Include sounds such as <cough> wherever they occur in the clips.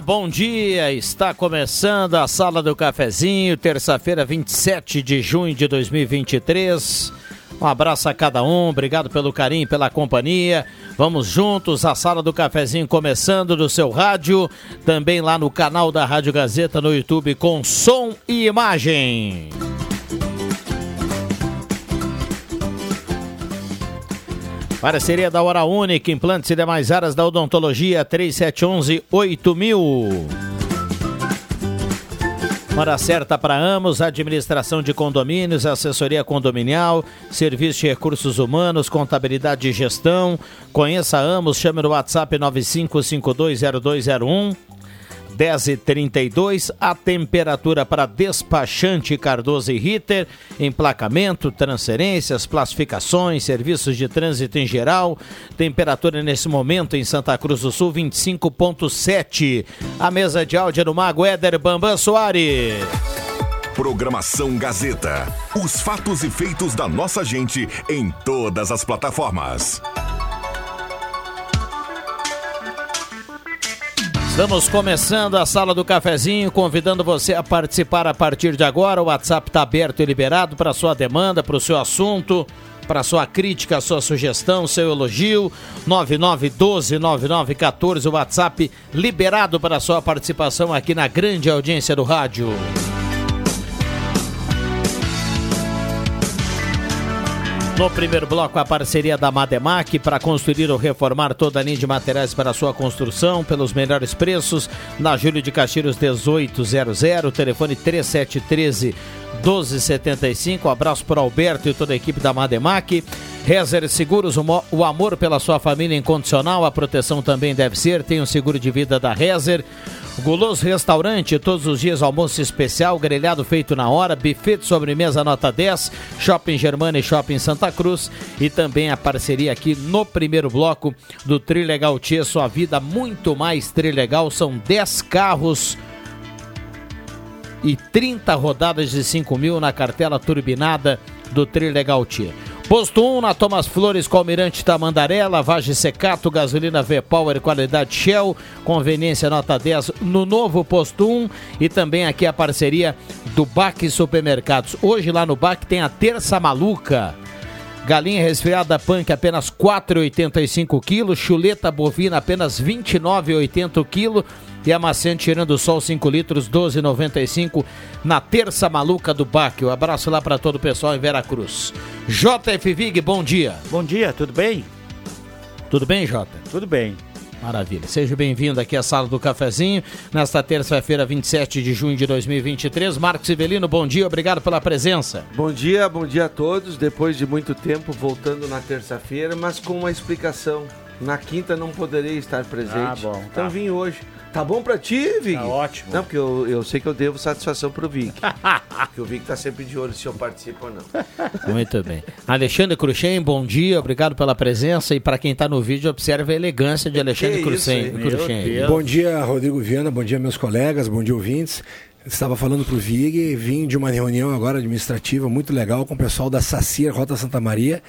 Bom dia. Está começando a Sala do Cafezinho, terça-feira, 27 de junho de 2023. Um abraço a cada um, obrigado pelo carinho, pela companhia. Vamos juntos, a Sala do Cafezinho começando no seu rádio, também lá no canal da Rádio Gazeta no YouTube com som e imagem. Parceria da Hora Única, implantes e demais áreas da odontologia, 3711-8000. Hora certa para Amos, administração de condomínios, assessoria condominial, serviço de recursos humanos, contabilidade e gestão. Conheça Amos, chame no WhatsApp 95520201. 10h32, a temperatura para despachante Cardoso e Ritter, emplacamento, transferências, classificações, serviços de trânsito em geral. Temperatura nesse momento em Santa Cruz do Sul, 25,7. A mesa de áudio é do Mago Éder Bambam Soares. Programação Gazeta. Os fatos e feitos da nossa gente em todas as plataformas. Estamos começando a sala do cafezinho, convidando você a participar a partir de agora. O WhatsApp está aberto e liberado para sua demanda, para o seu assunto, para sua crítica, sua sugestão, seu elogio. 9912-9914, o WhatsApp liberado para sua participação aqui na grande audiência do rádio. No primeiro bloco, a parceria da Mademac para construir ou reformar toda a linha de materiais para sua construção pelos melhores preços. Na Júlio de Castilhos 1800, telefone 3713 1275. Um abraço para Alberto e toda a equipe da Mademac. Rezer Seguros, o amor pela sua família incondicional, a proteção também deve ser. Tem um seguro de vida da Rezer. Guloso Restaurante, todos os dias almoço especial, grelhado feito na hora, buffet de sobremesa nota 10, Shopping Germana e Shopping Santa Cruz e também a parceria aqui no primeiro bloco do Trilegal Tia, sua vida muito mais Trilegal, são 10 carros e 30 rodadas de 5 mil na cartela turbinada do Trilegal Tia. Posto 1 na Thomas Flores com Almirante Tamandaré, lavagem secato, gasolina V-Power, qualidade Shell, conveniência nota 10 no novo Posto 1 e também aqui a parceria do BAC Supermercados. Hoje lá no BAC tem a Terça Maluca. Galinha resfriada punk apenas 4,85 kg, chuleta bovina apenas 29,80 kg e a tirando o sol 5 litros 12,95 na terça maluca do Baque. Um abraço lá para todo o pessoal em Veracruz. JF Vig, bom dia. Bom dia, tudo bem? Tudo bem, Jota? Tudo bem. Maravilha. Seja bem-vindo aqui à Sala do Cafezinho, nesta terça-feira, 27 de junho de 2023. Marcos Ivelino, bom dia, obrigado pela presença. Bom dia, bom dia a todos. Depois de muito tempo, voltando na terça-feira, mas com uma explicação. Na quinta não poderei estar presente. Ah, bom, tá. Então vim hoje. Tá bom pra ti, Vig? Tá ótimo. Não, porque eu, eu sei que eu devo satisfação pro Vig. <laughs> porque o Vig tá sempre de olho se eu participo ou não. Muito bem. Alexandre Cruxem, bom dia, obrigado pela presença. E para quem está no vídeo, observe a elegância de Alexandre Cruxem. Bom dia, Rodrigo Viana. Bom dia, meus colegas. Bom dia, ouvintes. Estava falando para o Vig, vim de uma reunião agora administrativa muito legal com o pessoal da Sacir Rota Santa Maria.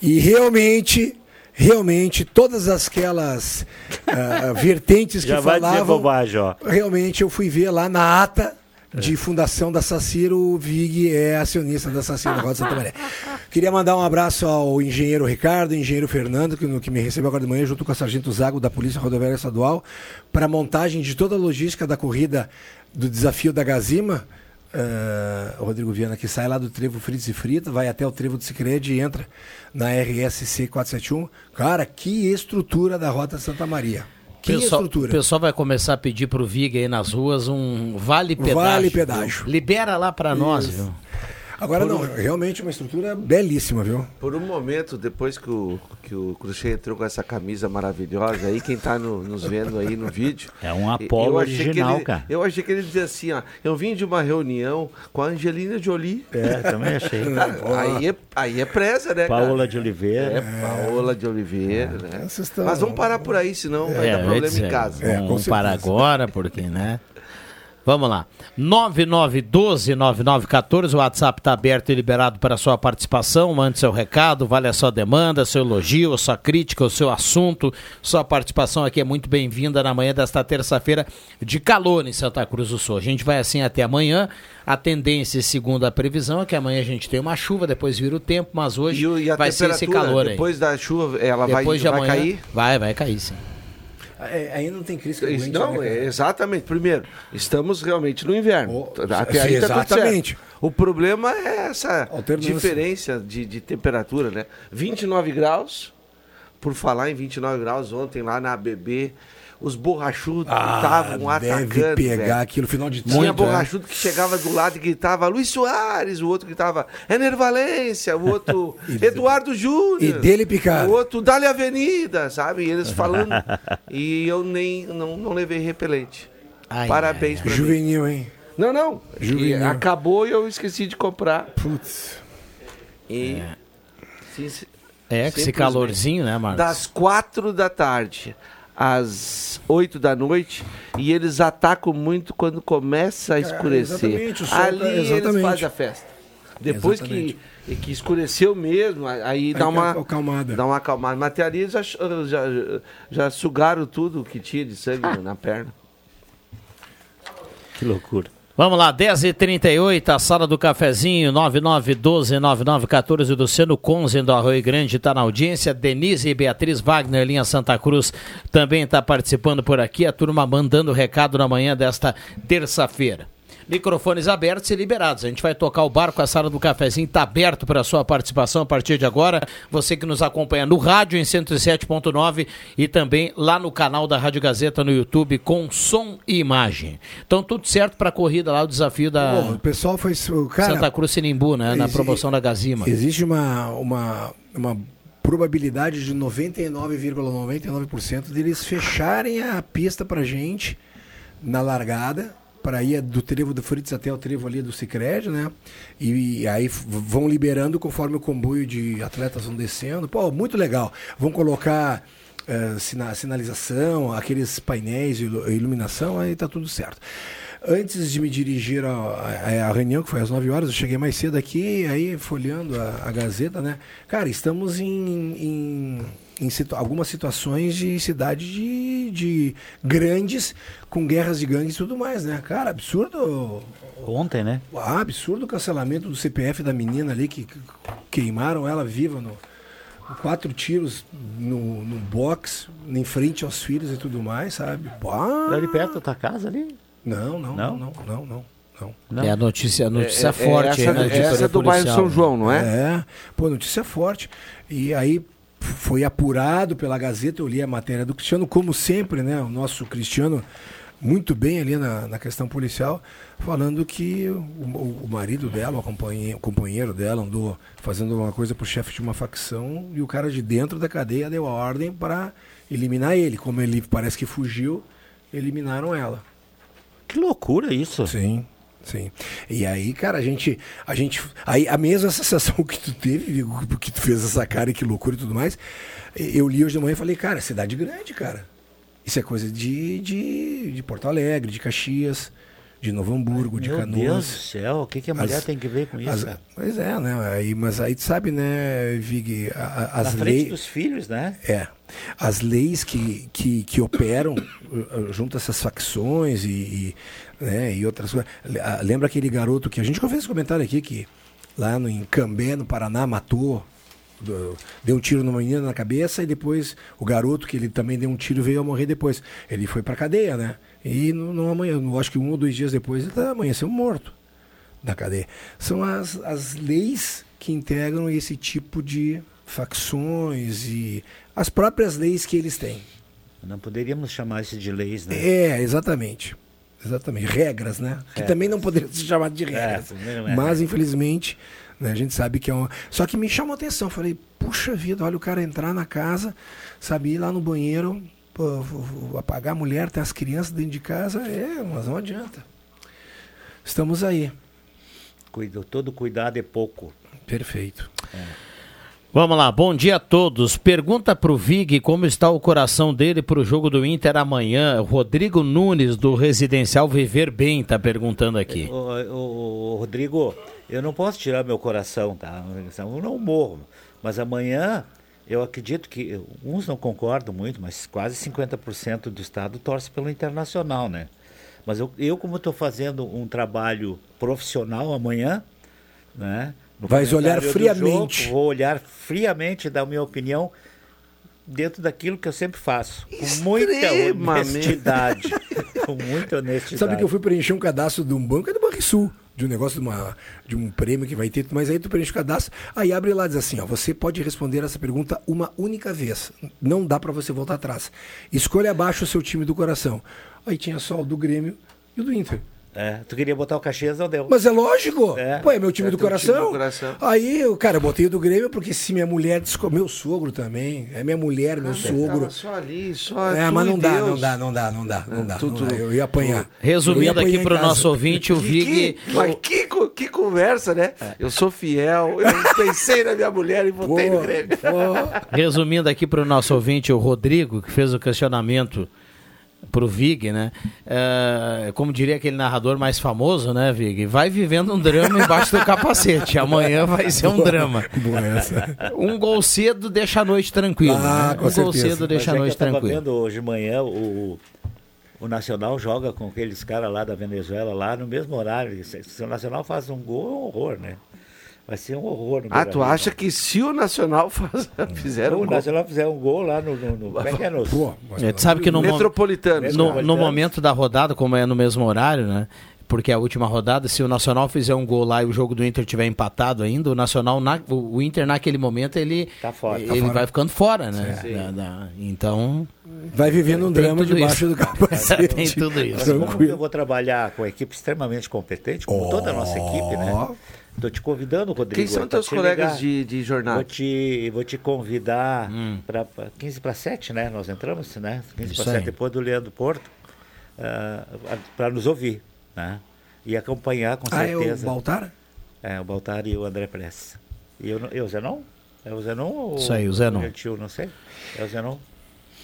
E realmente, realmente, todas aquelas ah, vertentes que Já vai dizer falavam. bobagem, ó. Realmente, eu fui ver lá na ata de fundação da Sacir, o Vig é acionista da Sacir da Rota Santa Maria. Queria mandar um abraço ao engenheiro Ricardo, engenheiro Fernando, que, que me recebeu agora de manhã, junto com a Sargento Zago da Polícia Rodoviária Estadual, para a montagem de toda a logística da corrida do desafio da Gazima. Ah, Rodrigo Viana, que sai lá do trevo Fritz e Frita, vai até o trevo do Cicred e entra na RSC 471. Cara, que estrutura da Rota Santa Maria. Que Pessoal, o estrutura. pessoal vai começar a pedir pro Vig aí nas ruas um vale pedágio. Vale pedágio. Libera lá para nós, viu? Agora não, realmente uma estrutura belíssima, viu? Por um momento, depois que o, que o Cruxê entrou com essa camisa maravilhosa aí, quem tá no- nos vendo aí no vídeo. <laughs> É um que original, ele- cara. Eu achei que ele dizia assim, ó. Eu vim de uma reunião com a Angelina Jolie. É, também achei. Cara, <laughs> aí, é, aí é presa, né, cara? Paola de Oliveira. É, Paola de Oliveira, né? Vocês estão- Mas vamos parar por aí, senão vai É, dar problema dizer, em casa. É, Vamos certeza. para agora, porque, né? Vamos lá. 9912-9914, o WhatsApp está aberto e liberado para sua participação. Mande seu recado, vale a sua demanda, seu elogio, sua crítica, o seu assunto. Sua participação aqui é muito bem-vinda na manhã desta terça-feira de calor em Santa Cruz do Sul. A gente vai assim até amanhã. A tendência, segundo a previsão, é que amanhã a gente tem uma chuva, depois vira o tempo, mas hoje E, e vai ser esse calor aí. depois da chuva, ela vai, Depois de vai amanhã, cair? Vai, vai cair sim. É, ainda não tem crise que aguente, Não, né, exatamente. Primeiro, estamos realmente no inverno. Oh, Até aí tá exatamente. O problema é essa diferença de, de temperatura, né? 29 graus, por falar em 29 graus, ontem lá na ABB, os borrachudos estavam Ah, deve atacando. pegar velho. aquilo final de Tinha né? borrachudo que chegava do lado e gritava Luiz Soares, o outro gritava Ener Valência, o outro <laughs> Eduardo Júnior. e dele picado. O outro Dali Avenida, sabe? E eles falando. <laughs> e eu nem não, não levei repelente. Ai, Parabéns pra mim. Juvenil, hein? Não, não. E Juvenil. acabou e eu esqueci de comprar. Putz. E. sim, É, que esse calorzinho, né, Marcos? Das quatro da tarde às 8 da noite e eles atacam muito quando começa a escurecer. É, exatamente, o sol Ali tá- eles exatamente. fazem a festa. Depois que, Exatamente. que escureceu mesmo, aí dá Aí uma acalmada. Dá uma acalmada. Mas até ali eles já, já, já sugaram tudo que tinha de sangue na perna. Que loucura. Vamos lá, 10h38, a sala do cafezinho, 9912-9914, Luciano Conzen do Arroio Grande está na audiência, Denise e Beatriz Wagner, linha Santa Cruz, também está participando por aqui, a turma mandando recado na manhã desta terça-feira. Microfones abertos e liberados. A gente vai tocar o barco, a sala do cafezinho está aberto para a sua participação a partir de agora. Você que nos acompanha no rádio em 107.9 e também lá no canal da Rádio Gazeta no YouTube com som e imagem. Então tudo certo para a corrida lá, o desafio da Pô, o pessoal foi. Cara, Santa Cruz Sinimbu, né? Na promoção da Gazima. Existe uma, uma, uma probabilidade de 99,99% deles fecharem a pista pra gente na largada, para ir do trevo do Fritz até o trevo ali do Cicred, né? E, aí f- vão liberando conforme o comboio de atletas vão descendo. Pô, muito legal. Vão colocar eh, sina- sinalização, aqueles painéis ilu- iluminação, aí tá tudo certo. Antes de me dirigir à reunião, que foi às 9 horas, eu cheguei mais cedo aqui, aí folheando a, a Gazeta, né? Cara, estamos em, em, em situ- algumas situações de cidade de, de grandes, com guerras de gangues e tudo mais, né? Cara, absurdo. Ontem, né? Ah, absurdo o cancelamento do CPF da menina ali, que que queimaram ela viva no. Quatro tiros no, no box, em frente aos filhos e tudo mais, sabe? Ah, Ali perto da tua casa ali? não, não, Não? não, não, não, não. não. É a notícia, a notícia É- é forte essa, aí editoria essa do bairro policial, São né? João, não é? É, pô, notícia forte. E aí foi apurado pela Gazeta, eu li a matéria do Cristiano, como sempre, né? O nosso Cristiano muito bem ali na, na questão policial, falando que o, o- marido dela, o companheiro, o companheiro dela, andou fazendo uma coisa pro chefe de uma facção e o cara de dentro da cadeia deu a ordem para eliminar ele. Como ele parece que fugiu, eliminaram ela. Que loucura isso. Sim, sim. E aí, cara, a gente, a gente, aí a mesma <laughs> sensação que tu teve, que tu fez essa cara e que loucura e tudo mais, eu li hoje de manhã e falei, cara, cidade grande, cara. Isso é coisa de, de, de Porto Alegre, de Caxias, de Novo Hamburgo, de Meu Canoas. Deus do céu, o que, que a mulher As- tem que ver com isso? As- cara? pois é, né? Aí, mas aí tu sabe, né, Vig, a- a- as leis. dos filhos, né? É. As leis que, que, que operam uh, junto a essas facções e, e, né, e outras coisas. Le- Lembra aquele garoto que a gente fez esse comentário aqui, que lá no, em Cambé, no Paraná, matou, deu um tiro numa menina na cabeça e depois o garoto, que ele também deu um tiro, veio a morrer depois. Ele foi pra cadeia, né? E não, não amanhã, acho que um ou dois dias depois ele tá, amanheceu morto da cadeia. São as, as leis que integram esse tipo de facções e as próprias leis que eles têm. Não poderíamos chamar isso de leis, né? É, exatamente. Exatamente. Regras, né? Que também não poderiam ser chamadas de regras. também não é Mas, infelizmente, né, a gente sabe que é um. Só que me chamou a atenção. Falei, puxa vida, olha o cara entrar na casa, sabe, ir lá no banheiro, pô, apagar a mulher, tem as crianças dentro de casa. É, mas não adianta. Estamos aí. Cuido, todo cuidado é pouco. Perfeito. Vamos lá, bom dia a todos. Pergunta pro Vig como está o coração dele pro jogo do Inter amanhã. Rodrigo Nunes, do Residencial Viver Bem, tá perguntando aqui. Ô, ô, ô, Rodrigo, eu não posso tirar meu coração, tá? Eu não morro. Mas amanhã, eu acredito que, uns não concordam muito, mas quase 50% do Estado torce pelo Internacional, né? Mas eu, eu como estou fazendo um trabalho profissional amanhã, né? No Vais olhar friamente. jogo, vou olhar friamente, dar a minha opinião dentro daquilo que eu sempre faço. Com muita honestidade. <laughs> com muita honestidade. Sabe que eu fui preencher um cadastro de um banco, é do Banrisul, de um negócio de, uma, de um prêmio que vai ter, mas aí tu preenche o cadastro, aí abre lá e diz assim, ó, você pode responder essa pergunta uma única vez. Não dá pra você voltar atrás. Escolha abaixo o seu time do coração. Aí tinha só o do Grêmio e o do Inter. É, tu queria botar o Caxias, não deu. Mas é lógico. É. Pô, é meu time, É do, coração. time do coração. Aí, eu, cara, eu botei o do Grêmio porque se minha mulher. desco- Meu sogro também. É minha mulher, meu sogro. Tava só ali, só É, mas não dá, não dá, não dá, não dá, não dá. tu- não tu- dá. Eu ia apanhar. Eu ia Resumindo apanhar aqui pro nosso ouvinte, o Que, Vig. que, mas que, que conversa, né? Eu sou fiel, eu <laughs> pensei na minha mulher e Pô, votei no Grêmio. pô. Resumindo aqui para o nosso ouvinte, o Rodrigo, que fez o questionamento pro Vig, né? É, como diria aquele narrador mais famoso, né, Vig? Vai vivendo um drama embaixo do capacete. Amanhã vai ser um drama. Boa essa. Um gol cedo deixa a noite tranquila. Ah, né? com Um gol certeza. cedo deixa a Mas é noite eu tava tranquila. vendo hoje de manhã o, o Nacional joga com aqueles caras lá da Venezuela lá no mesmo horário. Se, se o Nacional faz um gol, é um horror, né? Vai ser um horror. No Ah, tu acha que se o Nacional <laughs> faz, fizeram Se um o gol Nacional fizer um gol lá no. no, no como é que é? No, Pô, mas É, tu sabe que no, metropolitano. no, no momento da rodada, como é no mesmo horário, né? Porque a última rodada, se o Nacional fizer um gol lá e o jogo do Inter tiver empatado ainda, o Nacional, na- o o Inter naquele momento, ele, Tá fora. Tá ele fora. vai ficando fora, né? Da- da- então, vai vivendo um drama debaixo isso. do <laughs> capacete. tem tudo isso. Mas como eu Tranquilo. vou trabalhar com a equipe extremamente competente, como toda a nossa equipe, né? Estou te convidando, Rodrigo. Quem são teus te colegas de, de Vou jornada? te, vou te convidar para 15 para 7, né? Nós entramos, né? 15 Isso para aí. 7 depois do Leandro Porto, para nos ouvir, né? E acompanhar com Ah, é o certeza. Baltar? É, o Baltar e o André Press. E eu, eu, o Zenon? É o Zenon ou Isso aí, o Zenon. Gentil, não sei. É o Zenon.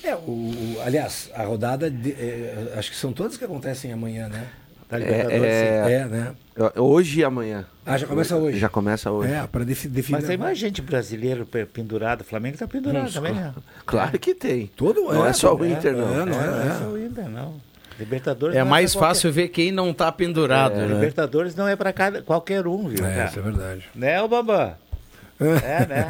É, o, o- aliás, a rodada, de- é, acho que são todas que acontecem amanhã, né? Da Libertadores. é- sim. É, né? Hoje e amanhã. Ah, já começa hoje. Já começa hoje. É, para defi definir. Mas tem mais gente brasileira pe- pendurada. O Flamengo está pendurado também, né? <laughs> Claro que tem. Todo Não é só o é, Inter, não. É, não é, Não é é. só o Inter, não. Libertadores é não mais qualquer- fácil ver quem não tá pendurado, É, né? Libertadores não é para cada qualquer um, viu? É, isso é verdade. Né, ô Bambam? <laughs> É, né?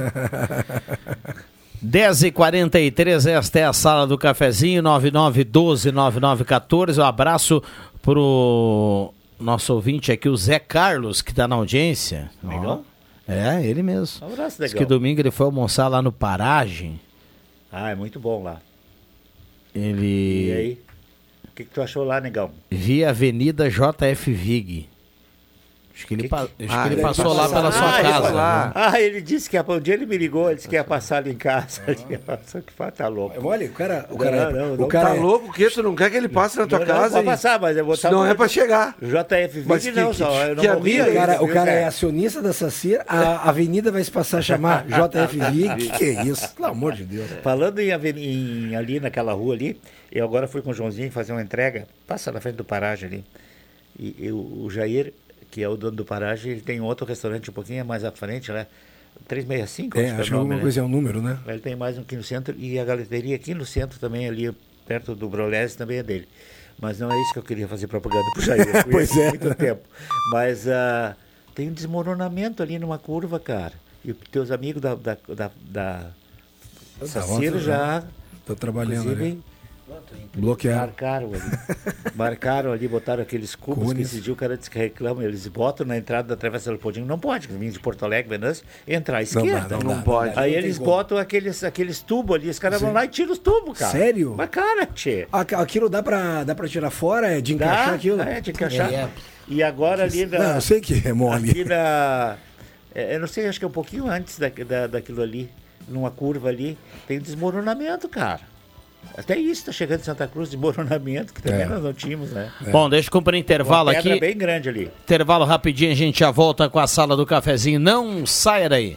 10h43, esta é a sala do cafezinho, 9912-9914. Um abraço pro nosso ouvinte aqui, o Zé Carlos, que tá na audiência. Legal. É, ele mesmo. Um abraço, Diz que domingo ele foi almoçar lá no Paragem. Ah, é muito bom lá. Ele. E aí? que, que tu achou lá, negão? Vi a Avenida JF Vig. Acho que ele, Que pa- que- acho Ah, que ele ele passou lá passou- pela sua Ah, ele casa. né? Ah, ele disse que um dia ele me ligou, ele disse que ia passar ali em casa. <laughs> Só que fa- tá louco. Olha, o cara, o cara, Não, não, o não cara Tá é- louco o quê? Tu não quer que ele passe na tua Não, não, casa? pode e- passar, mas eu vou estar Não é pra chegar. JF Mas Vig que- não, que- só. Eu não que morri amigo, O ainda, cara, o cara é acionista da Sacir, a avenida vai se passar a chamar <laughs> JFV. Que que é isso? Pelo amor de Deus. Falando em, em- ali naquela rua ali, eu agora fui com o Joãozinho fazer uma entrega, passa na frente do Paragem ali. E, e o, o Jair, que é o dono do Paragem, ele tem outro restaurante um pouquinho mais à frente, né? 365, É, acho é acho que nome, alguma né? coisa é um número, né? Ele tem mais um aqui no centro e a galeteria aqui no centro também, ali perto do Brolese, também é dele. Mas não é isso que eu queria fazer propaganda pro Jair. <laughs> Pois é. há muito tempo. Mas ah, tem um desmoronamento ali numa curva, cara. E os teus amigos da, da, da, da Saciro ontem já, Tô trabalhando inclusive, ali. Bloqueado. marcaram ali. marcaram ali, botaram aqueles cubos que Cones. esse dia o cara disse que reclama. Eles botam na entrada da Travessa do Podinho. Não pode, vir de Porto Alegre, Venâncio, entrar à esquerda. dá, Não dá, pode. Aí Não eles como. botam aqueles, aqueles tubos ali, os caras vão lá e tiram os tubos, cara. Sério? Mas, cara, tchê. Aqu- Aquilo dá pra, dá pra tirar fora? É de encaixar Dá, aquilo? é, de encaixar. É. E agora ali na... Não, eu sei que é mole. Aqui na... é, Eu não sei, acho que é um pouquinho antes da, da, daquilo ali, numa curva ali, tem desmoronamento, cara. Até isso tá chegando em Santa Cruz, desmoronamento, que também É. nós não tínhamos, né? Bom, deixa eu cumprir intervalo Uma pedra aqui. bem grande ali. Intervalo rapidinho, a gente já volta com a sala do cafezinho. Não saia daí.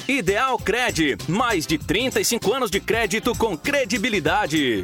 Ideal Cred, mais de 35 anos de crédito com credibilidade.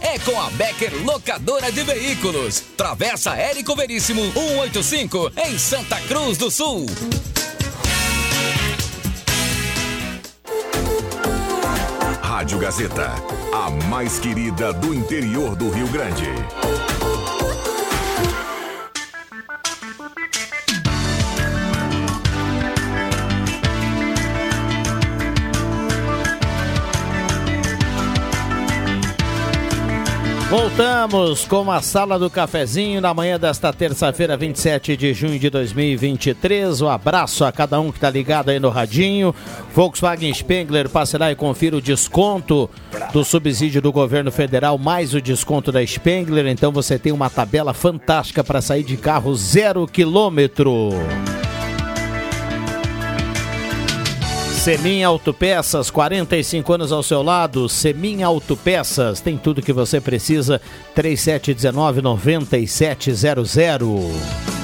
é com a Becker Locadora de Veículos. Travessa Érico Veríssimo 185 em Santa Cruz do Sul. Rádio Gazeta, a mais querida do interior do Rio Grande. Voltamos com a sala do cafezinho na manhã desta terça-feira, 27 de junho de 2023. Um abraço a cada um que está ligado aí no radinho. Volkswagen Spengler, passe lá e confira o desconto do subsídio do governo federal, mais o desconto da Spengler. Então você tem uma tabela fantástica para sair de carro zero quilômetro. Semin Autopeças, 45 anos ao seu lado. Semin Autopeças, tem tudo que você precisa. 3719-9700.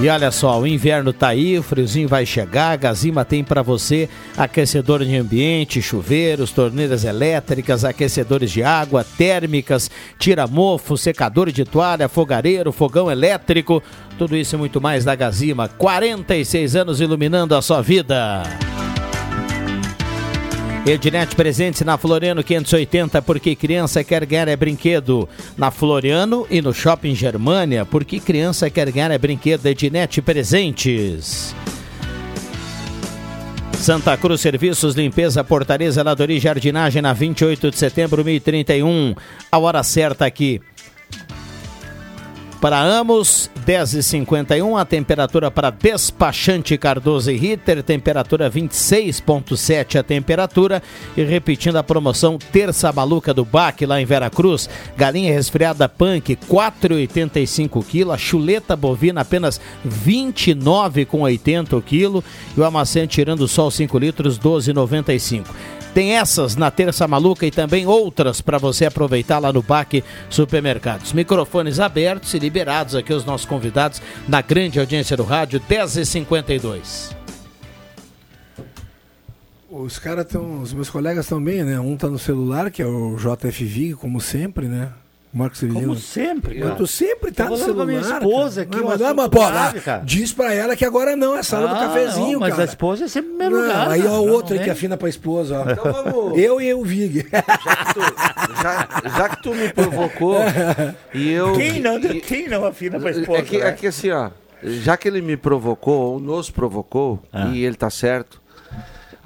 E olha só, o inverno tá aí, o friozinho vai chegar, a Gazima tem para você aquecedor de ambiente, chuveiros, torneiras elétricas, aquecedores de água, térmicas, tira-mofo, secador de toalha, fogareiro, fogão elétrico, tudo isso e muito mais da Gazima. 46 anos iluminando a sua vida. Ednet presente na Floriano 580, porque criança quer ganhar é brinquedo. Na Floriano e no Shopping Germânia, porque criança quer ganhar é brinquedo. Ednet presentes. Santa Cruz Serviços, Limpeza, Portaria, Zeladoria e Jardinagem na 28 de setembro, 1031. A hora certa aqui. Para Amos, 10h51, a temperatura para despachante Cardoso e Ritter, temperatura 26,7 a temperatura. E repetindo a promoção Terça Maluca do Baque, lá em Veracruz, galinha resfriada punk, 4,85 kg, chuleta bovina apenas 29,80 kg e o amaciante tirando sol 5 litros, 12,95 tem essas na Terça Maluca e também outras para você aproveitar lá no BAC Supermercados. Microfones abertos e liberados aqui os nossos convidados na grande audiência do rádio, 10h52. Os caras estão, os meus colegas bem, né? Um tá no celular, que é o JFV, como sempre, né? Marcos Severino. Como sempre, Mas tu sempre tá Eu no celular. minha esposa cara. aqui, mas, mas, pô, grave, cara. diz pra ela que agora não, é sala do Ah, cafezinho, não, mas cara. a esposa é sempre em primeiro Não, lugar, Aí, cara. ó, o outro aí Não que é? afina pra esposa, ó. Então vamos. Eu e o Vig. Já, já que tu me provocou e eu. Quem não, e- quem não afina pra esposa? É que, né? é que assim, ó, já que ele me provocou, ou nos provocou, Ah. e ele tá certo,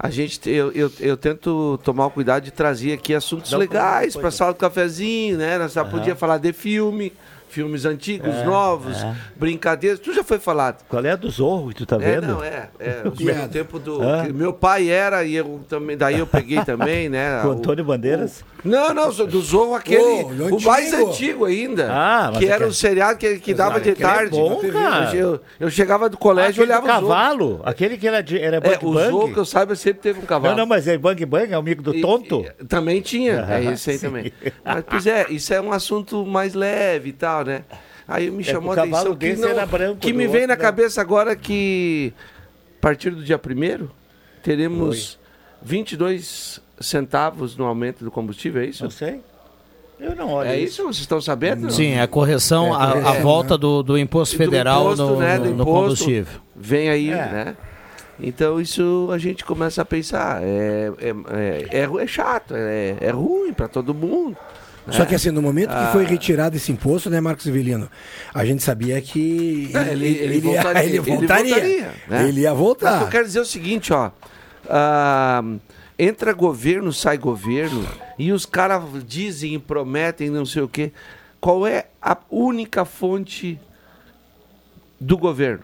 a gente, te- eu, eu, eu tento tomar o cuidado de trazer aqui assuntos um legais para sala do cafezinho, né? Nós já Aham. podia falar de filme, filmes antigos, É, novos, é. brincadeiras, tu já foi falado. Qual é a do Zorro que tu tá É, vendo? não, é. é <laughs> o Piada. tempo do. Meu pai era, e eu também. Daí eu peguei também, né? <laughs> Com o o- Antônio Bandeiras? Não, não, do Zorro aquele. Ô, o mais antigo. ainda. Ah, mas que era aquele- o seriado que, que dava de é tarde. bom, cara. Eu, eu chegava do colégio e olhava o Zorro. cavalo, aquele que era, de, era bang É, o bang. Zorro que eu saiba sempre teve um cavalo. Não, não, mas é bang bang, é amigo do tonto? Também tinha, <laughs> é esse aí sim. também. Mas, pois é, isso é um assunto mais leve e tal, né? Aí me É, chamou a atenção que, não, era branco, que do me vem na não. cabeça agora que a partir do dia 1 teremos 22 centavos no aumento do combustível, é isso? Não sei. Eu não olho É isso? Vocês estão sabendo? Sim, a correção, É, a, a correção, volta né? do, do imposto Do federal imposto, no, né, do no- no imposto. combustível. Vem aí, É. né? Então isso a gente começa a pensar, é, é, é, é, é chato, é, é ruim para todo mundo. Só né? que assim, no momento Ah. que foi retirado esse imposto, né, Marcos Severino? A gente sabia que É, ele, ele, ia- voltaria, <laughs> ele voltaria. né? Ele ia Mas voltar. eu quero dizer o seguinte, ó. ah, entra governo, sai governo, e os caras dizem e prometem não sei o quê. Qual é a única fonte do governo?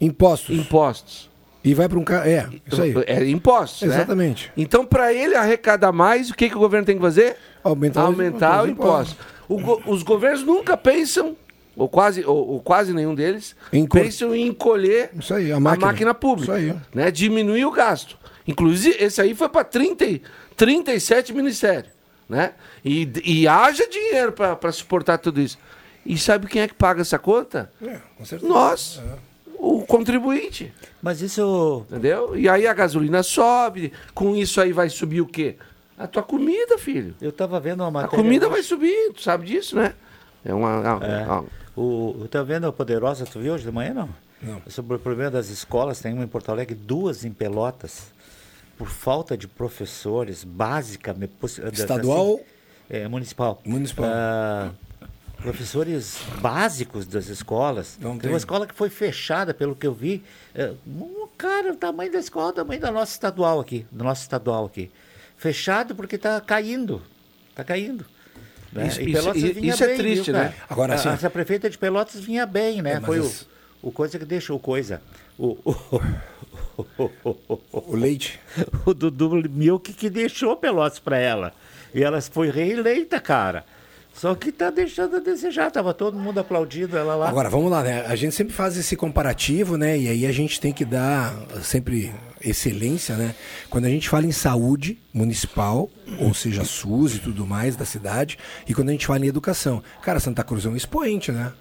Impostos. Impostos. E vai para um carro. É, isso aí. É impostos, né? Exatamente. Então, para ele arrecadar mais, o que, que o governo tem que fazer? Aumentar, Aumentar o os imposto. O go- os governos nunca pensam, ou quase, ou, ou quase nenhum deles, pensam em encolher Isso aí, a a máquina. máquina, pública. Isso aí. Né? Diminuir o gasto. Inclusive, esse aí foi para 37 ministérios. Né? E, e haja dinheiro para suportar tudo isso. E sabe quem é que paga essa conta? É, com certeza. Nós, o contribuinte. Mas isso. Entendeu? E aí a gasolina sobe, com isso aí vai subir o quê? A tua comida, filho. Eu estava vendo uma A matéria. comida hoje. vai subir, tu sabe disso, né? É uma. uma- É. uma- O, eu tava vendo a Poderosa, tu viu hoje de manhã, não? Não. Sobre o problema das escolas, tem uma em Porto Alegre, duas em Pelotas, por falta de professores, básica... Estadual? assim, é, municipal. Municipal. Ah, professores básicos das escolas. Não tem tem. uma escola que foi fechada, pelo que eu vi. É, um cara, o tamanho da escola, o tamanho da nossa estadual aqui, do nosso estadual aqui. Fechado porque está caindo. Está caindo. Né? Isso- E isso- isso é bem, triste, viu, né? Agora, A- assim- Essa prefeita de Pelotas vinha bem, né? É, Foi o, as- o coisa que deixou coisa. O, o, O leite. <laughs> o Dudu Milk que deixou Pelotas para ela. E ela foi reeleita, cara. Só que tá deixando a desejar. Tava todo mundo aplaudindo ela lá. Agora, vamos lá, né? A gente sempre faz esse comparativo, né? E aí a gente tem que dar sempre excelência, né? Quando a gente fala em saúde municipal, ou seja, SUS e tudo mais da cidade, e quando a gente fala em educação. Cara, Santa Cruz é um expoente, né?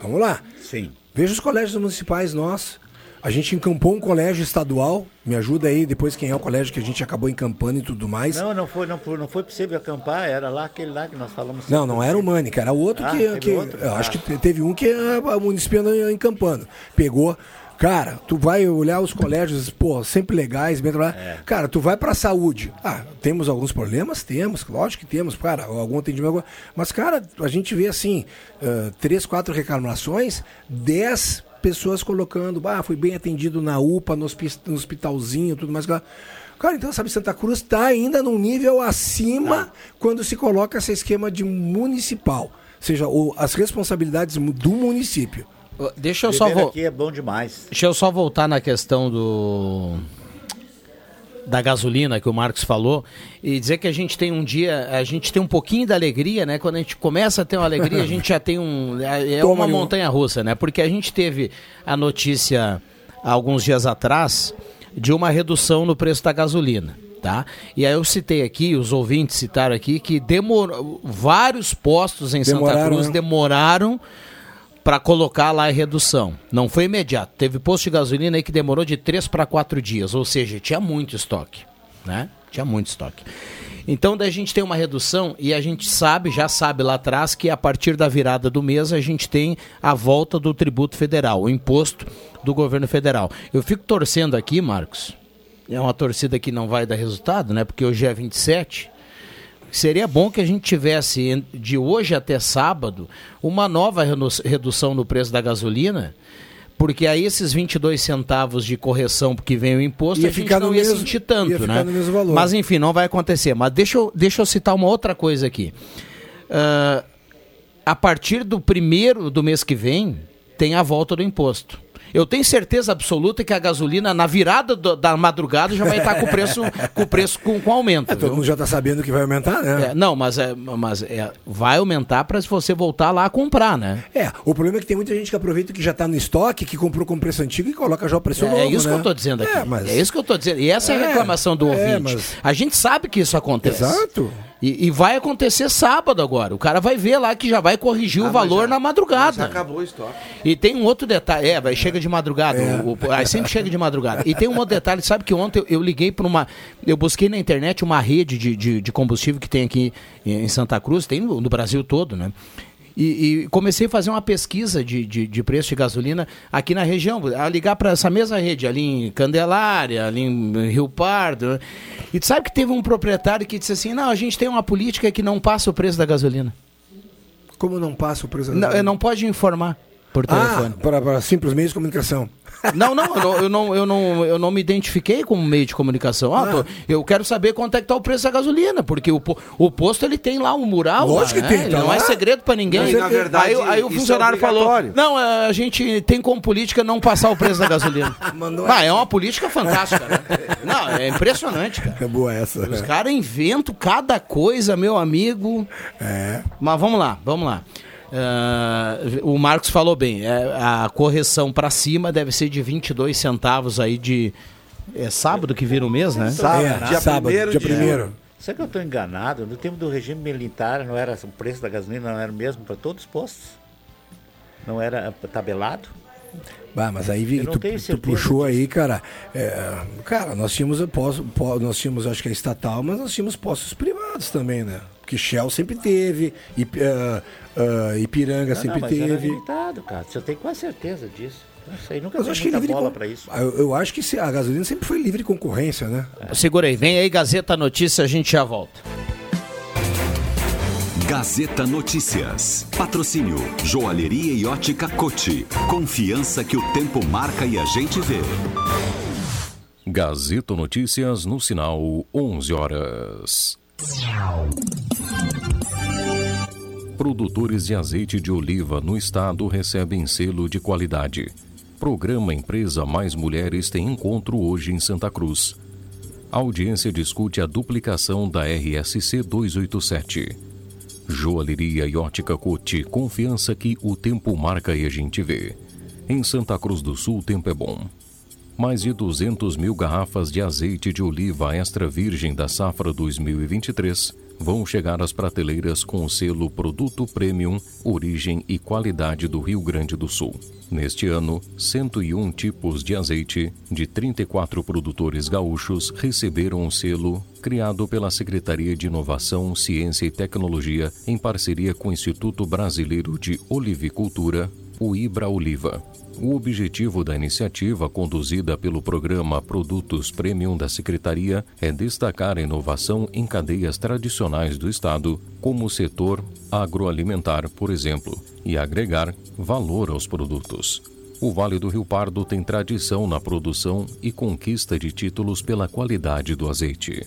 Vamos lá. Sim. Veja os colégios municipais nossos. A gente encampou um colégio estadual. Me ajuda aí depois quem é o colégio que a gente acabou encampando e tudo mais. Não, não foi, não, foi- não foi possível acampar, era lá aquele lá que nós falamos. Não, não era o Mânica, era outro Ah, que. que- outro? Eu Ah. acho que te- teve um que a, a município andou encampando. Pegou. Cara, tu vai olhar os colégios, pô, sempre legais, bem. É. Cara, tu vai pra saúde. Ah, temos alguns problemas? Temos, lógico que temos, cara, algum atendimento. Mas, cara, a gente vê assim, ah, três, quatro reclamações, dez pessoas colocando, ah, fui bem atendido na UPA, no, hospi- no hospitalzinho, tudo mais. Cara, Cara, então, sabe, Santa Cruz está ainda num nível acima quando se coloca esse esquema de municipal. Ou seja, o- as responsabilidades do município. Deixa eu só aqui é bom demais. Deixa eu só voltar na questão do da gasolina que o Marcos falou e dizer que a gente tem um dia, a gente tem um pouquinho da alegria, né? Quando a gente começa a ter uma alegria, a <laughs> gente já tem um é é Toma uma um- montanha russa, né? Porque a gente teve a notícia há alguns dias atrás de uma redução no preço da gasolina. Tá? E aí eu citei aqui, os ouvintes citaram aqui, que demorou, vários postos em Santa Demoraram, Cruz né? demoraram para colocar lá a redução. Não foi imediato. Teve posto de gasolina aí que demorou de 3 para 4 dias, ou seja, tinha muito estoque, né? Tinha muito estoque. Então daí a gente tem uma redução e a gente sabe, já sabe lá atrás que a partir da virada do mês a gente tem a volta do tributo federal, o imposto do governo federal. Eu fico torcendo aqui, Marcos. É uma torcida que não vai dar resultado, né? Porque hoje é 27. Seria bom que a gente tivesse de hoje até sábado uma nova redução no preço da gasolina, porque aí esses 22 centavos de correção porque vem o imposto Ia a gente ficar não ia mesmo- sentir tanto, né? Mas enfim, não vai acontecer. Mas deixa eu, deixa eu citar uma outra coisa aqui. Ah, a partir do primeiro do mês que vem, tem a volta do imposto. Eu tenho certeza absoluta que a gasolina, na virada do- da madrugada, já vai estar com o preço com, o preço com, com aumento. É, todo mundo já está sabendo que vai aumentar, né? É, não, mas, é, mas é, vai aumentar para se você voltar lá a comprar, né? É, o problema é que tem muita gente que aproveita que já está no estoque, que comprou com preço antigo e coloca já o preço É, novo. é isso né? que eu tô dizendo aqui. É, mas... É isso que eu tô dizendo. E essa é a É, reclamação do é, ouvinte. mas- A gente sabe que isso acontece. Exato. E, e vai acontecer sábado agora. O cara vai ver lá que já vai corrigir o Ah, mas valor já- na Já madrugada. acabou o estoque. E tem um outro detalhe, é, vai, chega de madrugada, É. o- o- aí sempre chega de madrugada. E tem um outro detalhe, sabe que ontem eu, eu liguei para uma, eu busquei na internet uma rede de, de, de combustível que tem aqui em em Santa Cruz, tem no, no Brasil todo, né? E, e comecei a fazer uma pesquisa de, de, de preço de gasolina aqui na região, a ligar para essa mesma rede, ali em Candelária, ali em Rio Pardo. E tu sabe que teve um proprietário que disse assim: não, a gente tem uma política que não passa o preço da gasolina. Como não passa o preço da Não, gasolina? não pode informar. por telefone. Ah, para, para simples meios de comunicação. Não, não, eu não, eu não, eu não, me identifiquei como meio de comunicação. Ah, tô- eu quero saber quanto é que tá o preço da gasolina, porque o, o posto ele tem lá um mural. Lógico lá, que né? tem, tá não lá. é segredo pra ninguém. Mas, na verdade, aí, aí o é funcionário falou: obrigatório. não, é, a gente tem como política não passar o preço da gasolina. <laughs> ah, é uma política fantástica, né? Não, é impressionante, cara. É boa essa. Os caras inventam cada coisa, meu amigo. É. Mas vamos lá, vamos lá. Ah, o Marcos falou bem, é, a correção para cima deve ser de 22 centavos aí de. É sábado que vira o mês, né? É, dia sábado, primeiro dia de primeiro. Será que eu estou enganado? No tempo do regime militar, não era o preço da gasolina não era o mesmo para todos os postos? Não era tabelado? Bah, mas aí vi, Eu não tu, tenho tu puxou aí, cara. é, cara, nós tínhamos, po- nós tínhamos, acho que é estatal, mas nós tínhamos postos privados também, né? Porque Shell sempre teve, Ip- ah, ah, Ipiranga Não, sempre não, mas era teve. limitado, cara. Você tem quase certeza disso. Não sei, nunca Mas eu dei acho que muita livre bola de, para isso. con- eu, eu acho que se- a gasolina sempre foi livre de concorrência, né? Segura aí, vem aí Gazeta Notícia, a gente já volta. Gazeta Notícias. Patrocínio Joalheria e Ótica Cote. Confiança que o tempo marca e a gente vê. Gazeta Notícias no sinal 11 horas. Produtores de azeite de oliva no estado recebem selo de qualidade. Programa Empresa Mais Mulheres tem encontro hoje em Santa Cruz. A audiência discute a duplicação da RSC 287. Joalheria e ótica Cote, confiança que o tempo marca e a gente vê. Em Santa Cruz do Sul, o tempo é bom. Mais de 200 mil garrafas de azeite de oliva extra virgem da safra 2023 vão chegar às prateleiras com o selo Produto Premium, Origem e Qualidade do Rio Grande do Sul. Neste ano, 101 tipos de azeite de 34 produtores gaúchos receberam o selo criado pela Secretaria de Inovação, Ciência e Tecnologia em parceria com o Instituto Brasileiro de Olivicultura, o Ibra Oliva. O objetivo da iniciativa, conduzida pelo programa Produtos Premium da Secretaria, é destacar a inovação em cadeias tradicionais do Estado, como o setor agroalimentar, por exemplo, e agregar valor aos produtos. O Vale do Rio Pardo tem tradição na produção e conquista de títulos pela qualidade do azeite.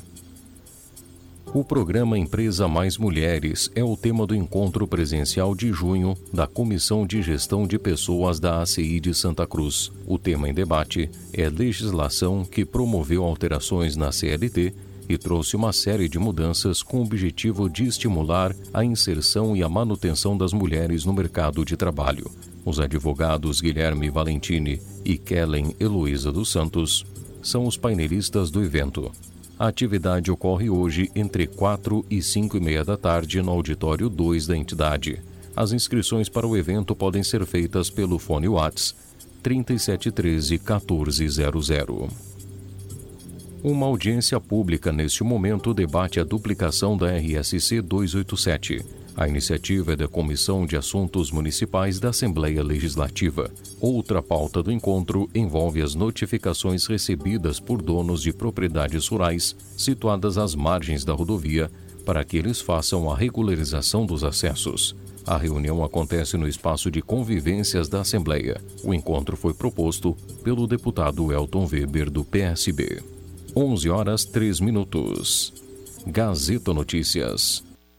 O programa Empresa Mais Mulheres é o tema do encontro presencial de junho da Comissão de Gestão de Pessoas da ACI de Santa Cruz. O tema em debate é legislação que promoveu alterações na CLT e trouxe uma série de mudanças com o objetivo de estimular a inserção e a manutenção das mulheres no mercado de trabalho. Os advogados Guilherme Valentini e Kellen Heloísa dos Santos são os painelistas do evento. A atividade ocorre hoje entre 4 e 5 e meia da tarde no auditório 2 da entidade. As inscrições para o evento podem ser feitas pelo fone Whats 3713 1400. Uma audiência pública neste momento debate a duplicação da RSC 287. A iniciativa é da Comissão de Assuntos Municipais da Assembleia Legislativa. Outra pauta do encontro envolve as notificações recebidas por donos de propriedades rurais situadas às margens da rodovia para que eles façam a regularização dos acessos. A reunião acontece no espaço de convivências da Assembleia. O encontro foi proposto pelo deputado Elton Weber, do PSB. 11 horas 3 minutos. Gazeta Notícias.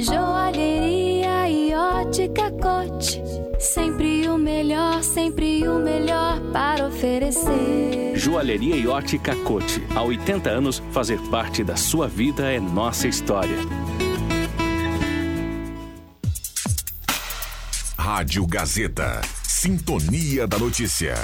Joalheria e ótica cote. Sempre o melhor, sempre o melhor para oferecer. Joalheria e ótica Cote. Há 80 anos, fazer parte da sua vida é nossa história. Rádio Gazeta. Sintonia da Notícia.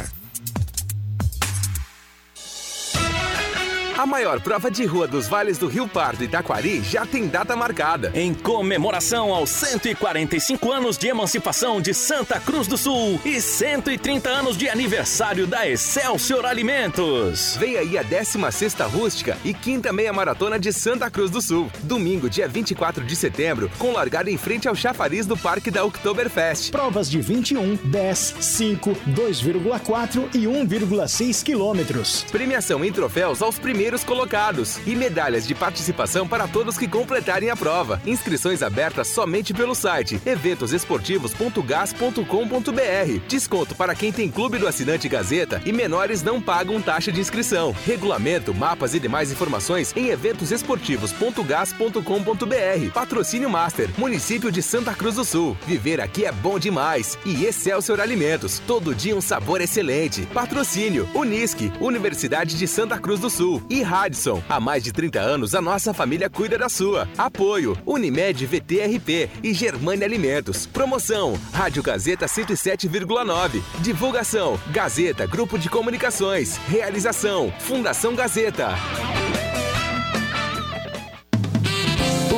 A maior prova de rua dos vales do Rio Pardo e Taquari já tem data marcada. Em comemoração aos 145 anos de emancipação de Santa Cruz do Sul e 130 anos de aniversário da Excelsior Alimentos. Vem aí a 16 Rústica e quinta meia maratona de Santa Cruz do Sul. Domingo, dia 24 de setembro, com largada em frente ao chafariz do Parque da Oktoberfest. Provas de 21, 10, 5, 2,4 e 1,6 quilômetros. Premiação em troféus aos primeiros colocados e medalhas de participação para todos que completarem a prova. Inscrições abertas somente pelo site eventosesportivos.gas.com.br. Desconto para quem tem clube do assinante Gazeta e menores não pagam taxa de inscrição. Regulamento, mapas e demais informações em eventosesportivos.gas.com.br. Patrocínio Master, município de Santa Cruz do Sul. Viver aqui é bom demais. E Excelsior Alimentos, todo dia um sabor excelente. Patrocínio Unisque, Universidade de Santa Cruz do Sul e Radisson. Há mais de 30 anos a nossa família cuida da sua. Apoio Unimed VTRP e Germânia Alimentos. Promoção Rádio Gazeta 107,9. Divulgação Gazeta Grupo de Comunicações. Realização Fundação Gazeta.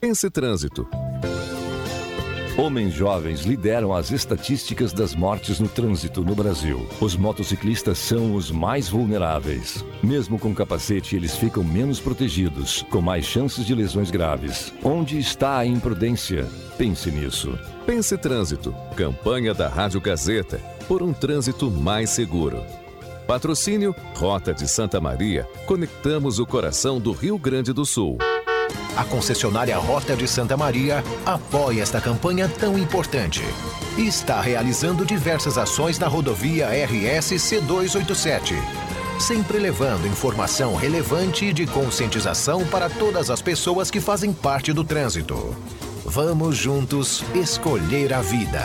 Pense Trânsito. Homens jovens lideram as estatísticas das mortes no trânsito no Brasil. Os motociclistas são os mais vulneráveis. Mesmo com capacete, eles ficam menos protegidos, com mais chances de lesões graves. Onde está a imprudência? Pense nisso. Pense Trânsito. Campanha da Rádio Gazeta. Por um trânsito mais seguro. Patrocínio Rota de Santa Maria. Conectamos o coração do Rio Grande do Sul. A concessionária Rota de Santa Maria apoia esta campanha tão importante e está realizando diversas ações na rodovia RS C287, sempre levando informação relevante e de conscientização para todas as pessoas que fazem parte do trânsito. Vamos juntos escolher a vida.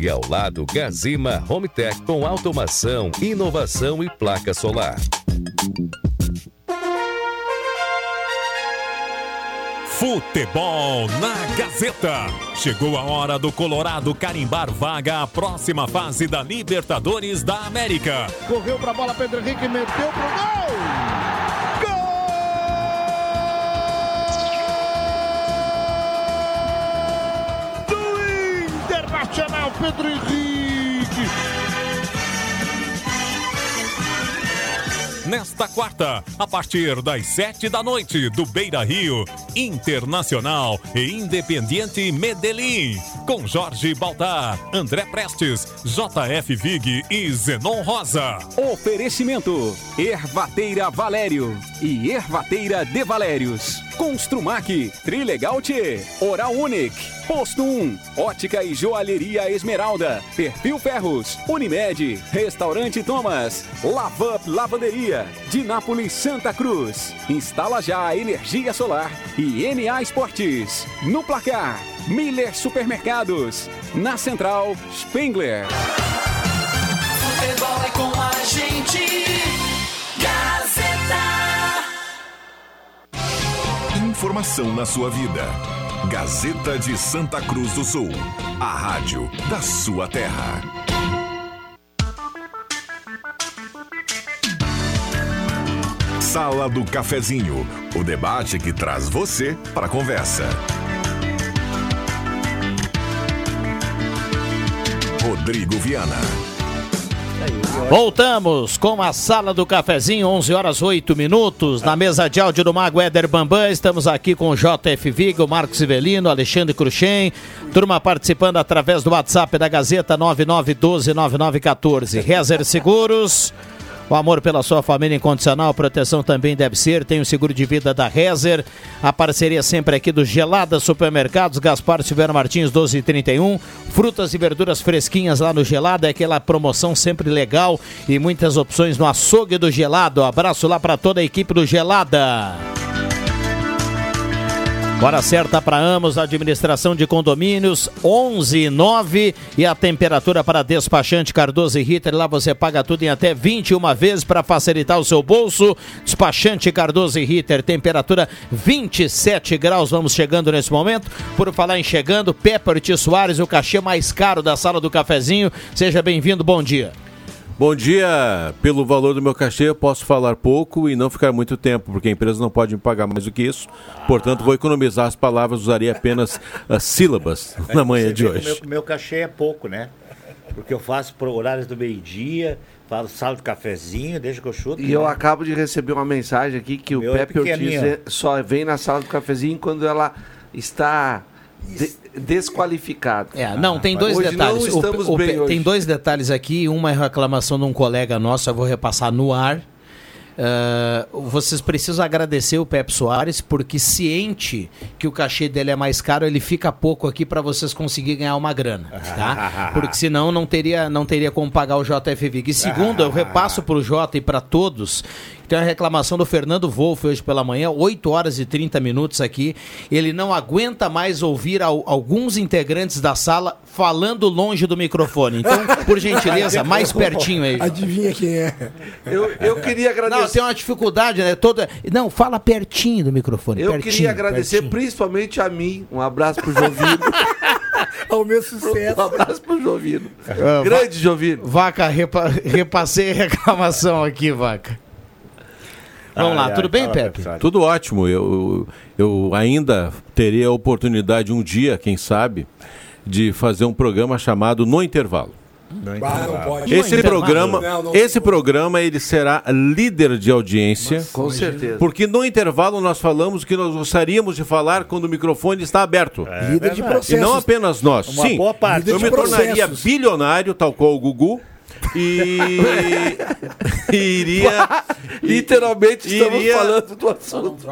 e ao lado Gazima Home Tech com automação, inovação e placa solar. Futebol na Gazeta. Chegou a hora do Colorado carimbar vaga à próxima fase da Libertadores da América. Correu pra bola, Pedro Henrique meteu pro gol! Internacional Pedro Henrique. Nesta quarta, a partir das sete da noite, do Beira Rio, Internacional e Independiente Medellín, com Jorge Baltar, André Prestes, JF Vig e Zenon Rosa. Oferecimento: Ervateira Valério e Ervateira de Valérios. Construmac, Trilegal T, Oral Unique, Posto 1, Ótica e Joalheria Esmeralda, Perfil Ferros, Unimed, Restaurante Thomas, Lavup Lavanderia, Dinápolis Santa Cruz. Instala já a energia solar e NA Esportes. No placar, Miller Supermercados. Na central, Spengler. Futebol é com a gente. Gazeta. Informação na sua vida. Gazeta de Santa Cruz do Sul. A rádio da sua terra. Sala do Cafezinho. O debate que traz você para a conversa. Rodrigo Viana. Voltamos com a sala do cafezinho, 11 horas 8 minutos. Na mesa de áudio do Mago Éder Bambam, estamos aqui com o JF Vigo, Marcos Ivelino, Alexandre Cruxem. Turma participando através do WhatsApp da Gazeta 99129914. Rezer Seguros. O amor pela sua família incondicional, proteção também deve ser. Tem o seguro de vida da Rezer. A parceria sempre aqui do Gelada Supermercados, Gaspar Silveira Martins 1231. Frutas e verduras fresquinhas lá no Gelada, é aquela promoção sempre legal e muitas opções no açougue do Gelado. Abraço lá para toda a equipe do Gelada. Hora certa para Amos, administração de condomínios, 11 e 9 e a temperatura para despachante Cardoso e Ritter, lá você paga tudo em até 21 vezes para facilitar o seu bolso. Despachante Cardoso e Ritter, temperatura 27 graus, vamos chegando nesse momento. Por falar em chegando, Pepper T. Soares, o cachê mais caro da sala do cafezinho. Seja bem-vindo, bom dia. Bom dia. Pelo valor do meu cachê, eu posso falar pouco e não ficar muito tempo, porque a empresa não pode me pagar mais do que isso. Portanto, vou economizar as palavras, usarei apenas as sílabas na manhã Você de hoje. Meu, meu cachê é pouco, né? Porque eu faço por horários do meio-dia, falo sala do cafezinho, deixa que eu chuto. E eu né? acabo de receber uma mensagem aqui que o Meu é Pepe Ortiz é- só vem na sala do cafezinho quando ela está de- desqualificada. É, não, tem dois hoje detalhes. O- o-. Tem dois detalhes aqui. Uma é reclamação de um colega nosso, eu vou repassar no ar. Ah, vocês precisam agradecer o Pepe Soares, porque ciente que o cachê dele é mais caro, ele fica pouco aqui para vocês conseguirem ganhar uma grana, tá? <laughs> Porque senão não teria, não teria como pagar o JF Vig. E segundo, eu repasso para o Jota e para todos, tem a reclamação do Fernando Wolff hoje pela manhã, 8 horas e 30 minutos aqui. Ele não aguenta mais ouvir al- alguns integrantes da sala falando longe do microfone. Então, por gentileza, <laughs> mais pertinho aí. Adivinha quem é? Eu, eu queria agradecer. Não, tem uma dificuldade, né? Toda... Não, fala pertinho do microfone. Eu pertinho, queria agradecer pertinho. principalmente a mim. Um abraço pro Jovino. <laughs> Ao meu sucesso. Um abraço pro Jovino. Ah, Grande Jovino. Vaca, repa- repassei a reclamação aqui, Vaca. Vamos lá, tudo bem, Pepe? Tudo ótimo. Eu, eu ainda terei a oportunidade um dia, quem sabe, de fazer um programa chamado No Intervalo. Ah, não. Esse programa, intervalo? Não, não esse programa ele será líder de audiência. Com certeza. Porque no intervalo nós falamos que nós gostaríamos de falar quando o microfone está aberto. Líder de E processos. não apenas nós. Uma Sim, boa parte. eu me de tornaria processos. bilionário, tal qual o Gugu. E, e <laughs> iria. <laughs> Literalmente estamos Iria- falando do assunto.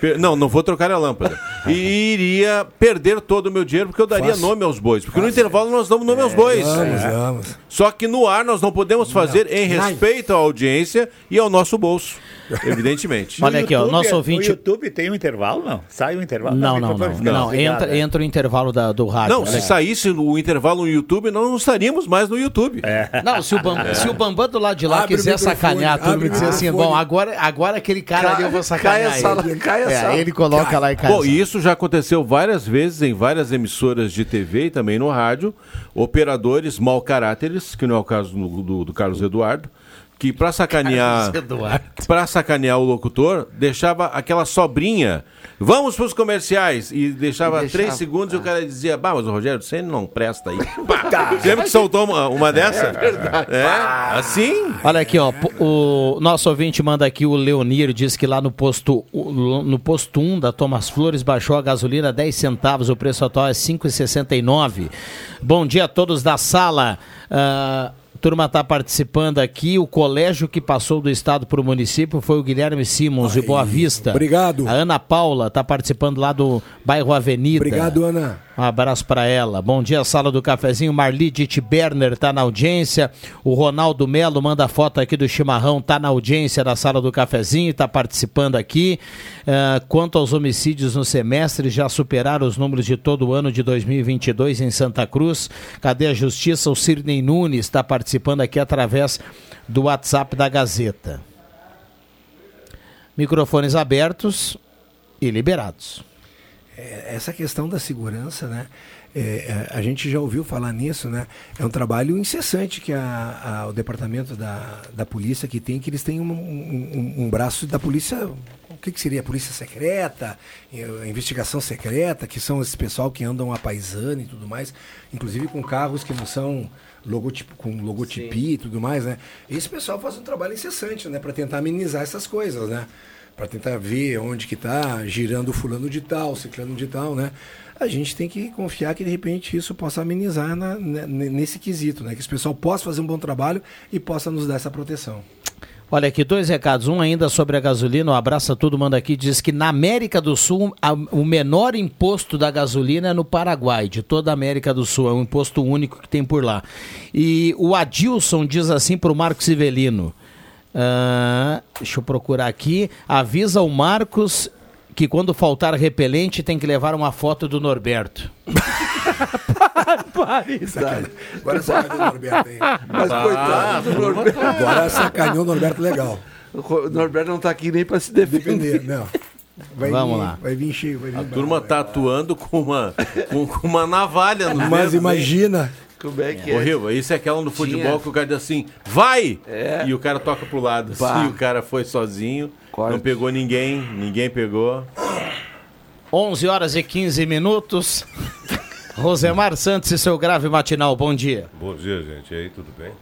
Per- Não, não vou trocar a lâmpada. E iria perder todo o meu dinheiro porque eu daria Fácil. nome aos bois. Porque no intervalo nós damos nome aos bois. Vamos, vamos. Só que no ar nós não podemos fazer em respeito à audiência e ao nosso bolso. <laughs> Evidentemente. Olha aqui, ó, YouTube, nosso No ouvinte. YouTube tem um intervalo, não? Sai um intervalo? Não, o não, não. Não, desligado, entra, né? entra o intervalo da, do rádio. Não, se saísse o intervalo no YouTube, nós não estaríamos mais no YouTube. Não, se o, Bam, <laughs> se o Bambam do lado de lá Abre o quiser sacanear tudo e o dizer assim, bom, agora, agora aquele cara ali eu vou sacanear Cai a sala, ele. cai a É, sala. ele coloca lá e cai. Bom, e isso já aconteceu várias vezes em várias emissoras de TV e também no rádio. Operadores mau caráteres, que não é o caso do, do- do Carlos Eduardo, que para sacanear, Eduardo. para sacanear o locutor, deixava aquela sobrinha. Vamos para os comerciais e deixava, E deixava. três segundos e o cara dizia: Bah, mas o Rogério, você não presta aí. <laughs> Pá, Lembra que soltou uma, uma dessa? É verdade. É, assim. Olha aqui, ó, o nosso ouvinte manda aqui, o Leonir, diz que lá no posto, no posto 1 da Thomas Flores baixou a gasolina 10 centavos, o preço atual é 5,69. Bom dia a todos da sala. Ah, turma está participando aqui. O colégio que passou do estado para o município foi o Guilherme Simons, de Boa Vista. Obrigado. A Ana Paula está participando lá do bairro Avenida. Obrigado, Ana. Um abraço para ela. Bom dia, sala do cafezinho. Marli Ditt Berner tá na audiência. O Ronaldo Melo manda foto aqui do chimarrão, tá na audiência da sala do cafezinho, tá participando aqui. Ah, quanto aos homicídios no semestre, já superaram os números de todo o ano de 2022 em Santa Cruz. Cadê a justiça? O Sirnei Nunes está participando aqui através do WhatsApp da Gazeta. Microfones abertos e liberados. É, essa questão da segurança, né? é, é, a gente já ouviu falar nisso, né? É um trabalho incessante que a, a- o departamento da, da polícia que tem, que eles têm um, um- um- braço da polícia, o que, que seria? A polícia secreta, a investigação secreta, que são esse pessoal que andam a paisana e tudo mais, inclusive com carros que não são logotipo, com logotipia e tudo mais, né? Esse pessoal faz um trabalho incessante, né? Para tentar amenizar essas coisas, né? Para tentar ver onde que tá girando o fulano de tal, ciclano de tal, né? A gente tem que confiar que de repente isso possa amenizar na- ne- nesse quesito, né? Que esse pessoal possa fazer um bom trabalho e possa nos dar essa proteção. Olha aqui, dois recados. Um ainda sobre a gasolina. Um abraço a todo mundo aqui. Diz que na América do Sul, a- o menor imposto da gasolina é no Paraguai, de toda a América do Sul. É um imposto único que tem por lá. E o Adilson diz assim para o Marcos Sivelino. ah, deixa eu procurar aqui. Avisa o Marcos que quando faltar repelente tem que levar uma foto do Norberto. <laughs> Agora sacaneou o Norberto, hein? Mas coitado do Norberto. Agora sacaneou o Norberto legal. O Norberto não tá aqui nem para se defender. Não. Vai Vamos vir, lá. Vai vir cheio, vai vir A turma tá atuando com uma, com, com uma navalha nos Mas imagina. Como é que é? Horrível. Isso é aquela no futebol Tinha. que o cara diz assim, vai! É. E o cara toca pro lado. Bah. Assim, o cara foi sozinho, não pegou ninguém, ninguém pegou. 11 horas e 15 minutos. <laughs> Rosemar Santos e seu grave matinal, bom dia. Bom dia, gente. E aí, tudo bem?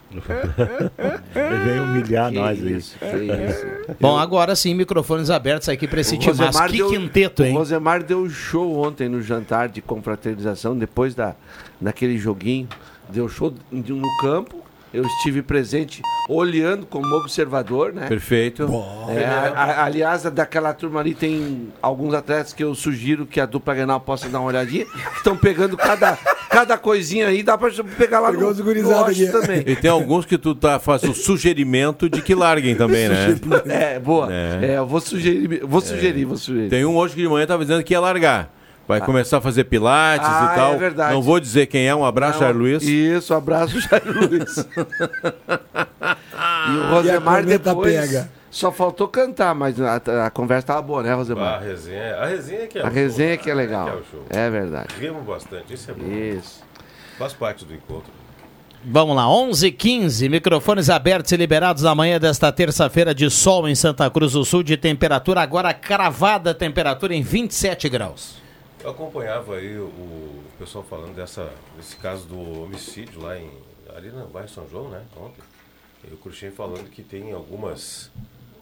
Ele veio humilhar Que nós isso, que isso. Bom, agora sim, microfones abertos aqui para esse time. Mas que deu, quinteto, hein? O Rosemar deu show ontem no jantar de confraternização, depois da, daquele joguinho. Deu show de- no campo. Eu estive presente olhando como observador, né? Perfeito. É, a- a- aliás, daquela turma ali tem alguns atletas que eu sugiro que a dupla Grenal possa dar uma olhadinha. Estão pegando cada, cada coisinha aí, dá pra pegar lá Pegou no, no aqui. também. E tem alguns que tu tá, faz o sugerimento de que larguem também, né? É, boa. É. É, eu vou sugerir, vou sugerir, vou sugerir. Tem um hoje que de manhã tava dizendo que ia largar. Vai começar a fazer pilates Ah, e tal. é verdade. Não vou dizer quem é. Um abraço, Não, Jair Luiz. Isso, abraço, <laughs> Jair Luiz. e o Rosemar corneta depois pega. só faltou cantar, mas a, a conversa tava boa, né, Ah, a Rosemar? resenha, a resenha que é A resenha show, que é né? legal. Que é o show. É verdade. Rimo bastante, isso é bom. Isso. Faz parte do encontro. Vamos lá, 11 h 15 microfones abertos e liberados na manhã desta terça-feira de sol em Santa Cruz do Sul, de temperatura agora cravada, temperatura em 27 graus. Eu acompanhava aí o, pessoal falando dessa, desse caso do homicídio lá em, ali no bairro São João, né? Ontem. E o Cruxem falando que tem algumas,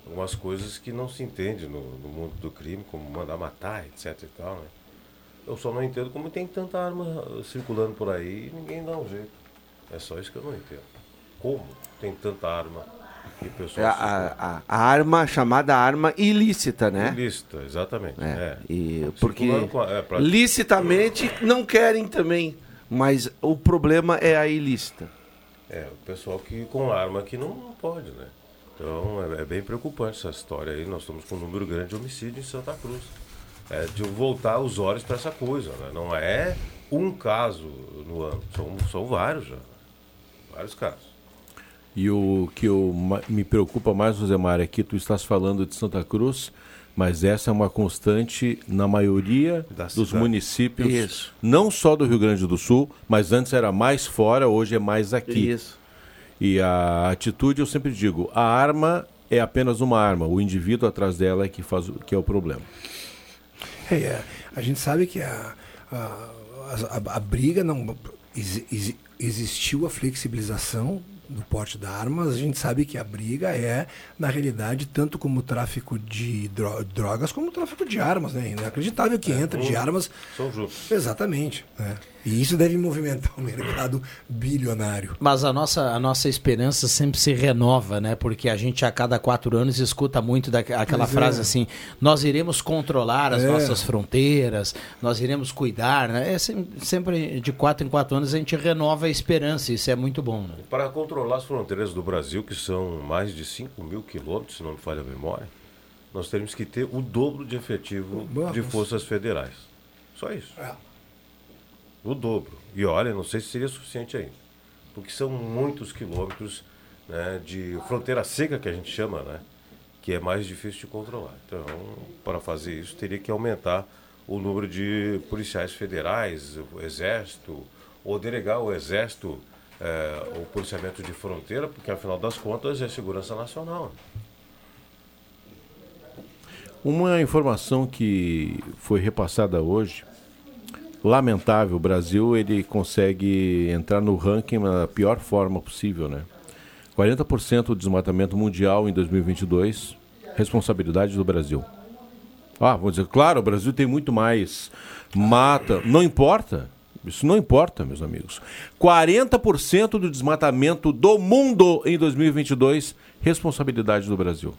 algumas coisas que não se entende no, no mundo do crime, como mandar matar, etc e tal, né? Eu só não entendo como tem tanta arma circulando por aí e ninguém dá um jeito. É só isso que eu não entendo. Como tem tanta arma É pessoal a, a- a arma chamada arma ilícita, né? Ilícita, exatamente. É, É. E porque com a- é, pra- licitamente não querem também, mas o problema é a ilícita. É, o pessoal que com arma que não, não pode, né? Então é, é bem preocupante essa história aí. Nós estamos com um número grande de homicídio em Santa Cruz. É de voltar os olhos para essa coisa, né? Não é um caso no ano, são, são vários já. Vários casos. E o que eu, me preocupa mais, Rosemar, é que tu estás falando de Santa Cruz, mas essa é uma constante na maioria dos cidade. municípios, Isso. não só do Rio Grande do Sul, mas antes era mais fora, hoje é mais aqui. Isso. E a atitude, eu sempre digo, a arma é apenas uma arma, o indivíduo atrás dela é que, faz, o- que é o problema. É, é, a gente sabe que a, a, a- a briga não. exi- exi- existiu a flexibilização do porte da arma, a gente sabe que a briga é, na realidade, tanto como o tráfico de dro- drogas, como o tráfico de armas, né? Inacreditável que entra de armas. São juntos. Exatamente. né? E isso deve movimentar o mercado bilionário. Mas a nossa, a nossa esperança sempre se renova, né? Porque a gente a cada quatro anos escuta muito daquela Pois é. frase assim: nós iremos controlar as É. nossas fronteiras, nós iremos cuidar, né? É sem- sempre de quatro em quatro anos a gente renova a esperança, isso é muito bom, né? Para controlar as fronteiras do Brasil, que são mais de 5 mil quilômetros, se não me falha a memória, nós temos que ter o dobro de efetivo Boa, de forças federais. Só isso. É. O dobro. E olha, não sei se seria suficiente ainda. Porque são muitos quilômetros né, de fronteira seca, que a gente chama, né? Que é mais difícil de controlar. Então, para fazer isso, teria que aumentar o número de policiais federais, o exército, ou delegar o exército eh, o policiamento de fronteira, porque afinal das contas é segurança nacional. Uma informação que foi repassada hoje lamentável. O Brasil ele consegue entrar no ranking da pior forma possível, né? 40% do desmatamento mundial em 2022, responsabilidade do Brasil. Ah, vou dizer, claro, o Brasil tem muito mais mata, não importa. Isso não importa, meus amigos. 40% do desmatamento do mundo em 2022, responsabilidade do Brasil.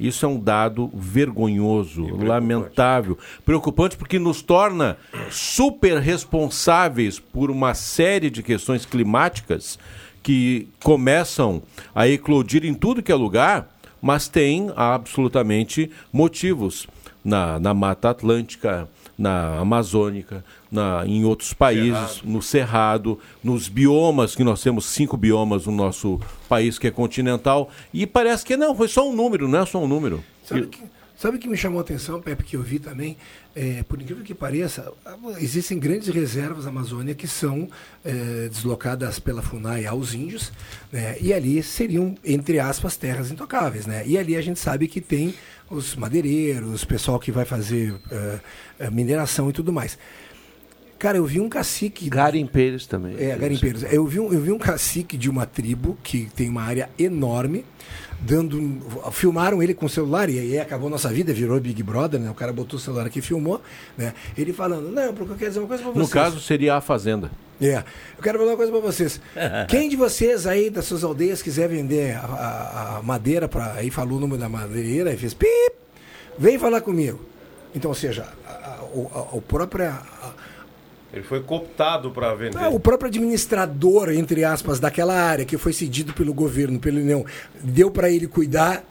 Isso é um dado vergonhoso, lamentável, preocupante porque nos torna super responsáveis por uma série de questões climáticas que começam a eclodir em tudo que é lugar, mas tem absolutamente motivos na, na Mata Atlântica, na Amazônica, na, em outros países, Cerrado. no Cerrado, nos biomas, que nós temos cinco biomas no nosso país que é continental, e parece que não, foi só um número, não é só um número. Sabe que, sabe que me chamou a atenção, Pepe, que eu vi também? É, por incrível que pareça, existem grandes reservas na Amazônia que são é, deslocadas pela FUNAI aos índios, né, e ali seriam, entre aspas, terras intocáveis. Né? E ali a gente sabe que tem os madeireiros, o pessoal que vai fazer uh, mineração e tudo mais. Cara, eu vi um cacique. Garimpeiros também. É, garimpeiros. Eu vi, um, eu vi um cacique de uma tribo que tem uma área enorme, dando. Filmaram ele com o celular, e aí acabou nossa vida, virou Big Brother, né? O cara botou o celular aqui e filmou, né? Ele falando, não, porque eu quero dizer uma coisa pra vocês. No caso, seria a Fazenda. É. Eu quero falar uma coisa pra vocês. <laughs> Quem de vocês aí das suas aldeias quiser vender a, a, a madeira para Aí falou o número da madeireira e fez pip, vem falar comigo. Então, ou seja, a, o, o próprio. Ele foi cooptado para vender. É, o próprio administrador, entre aspas, daquela área que foi cedido pelo governo, pela União, deu para ele cuidar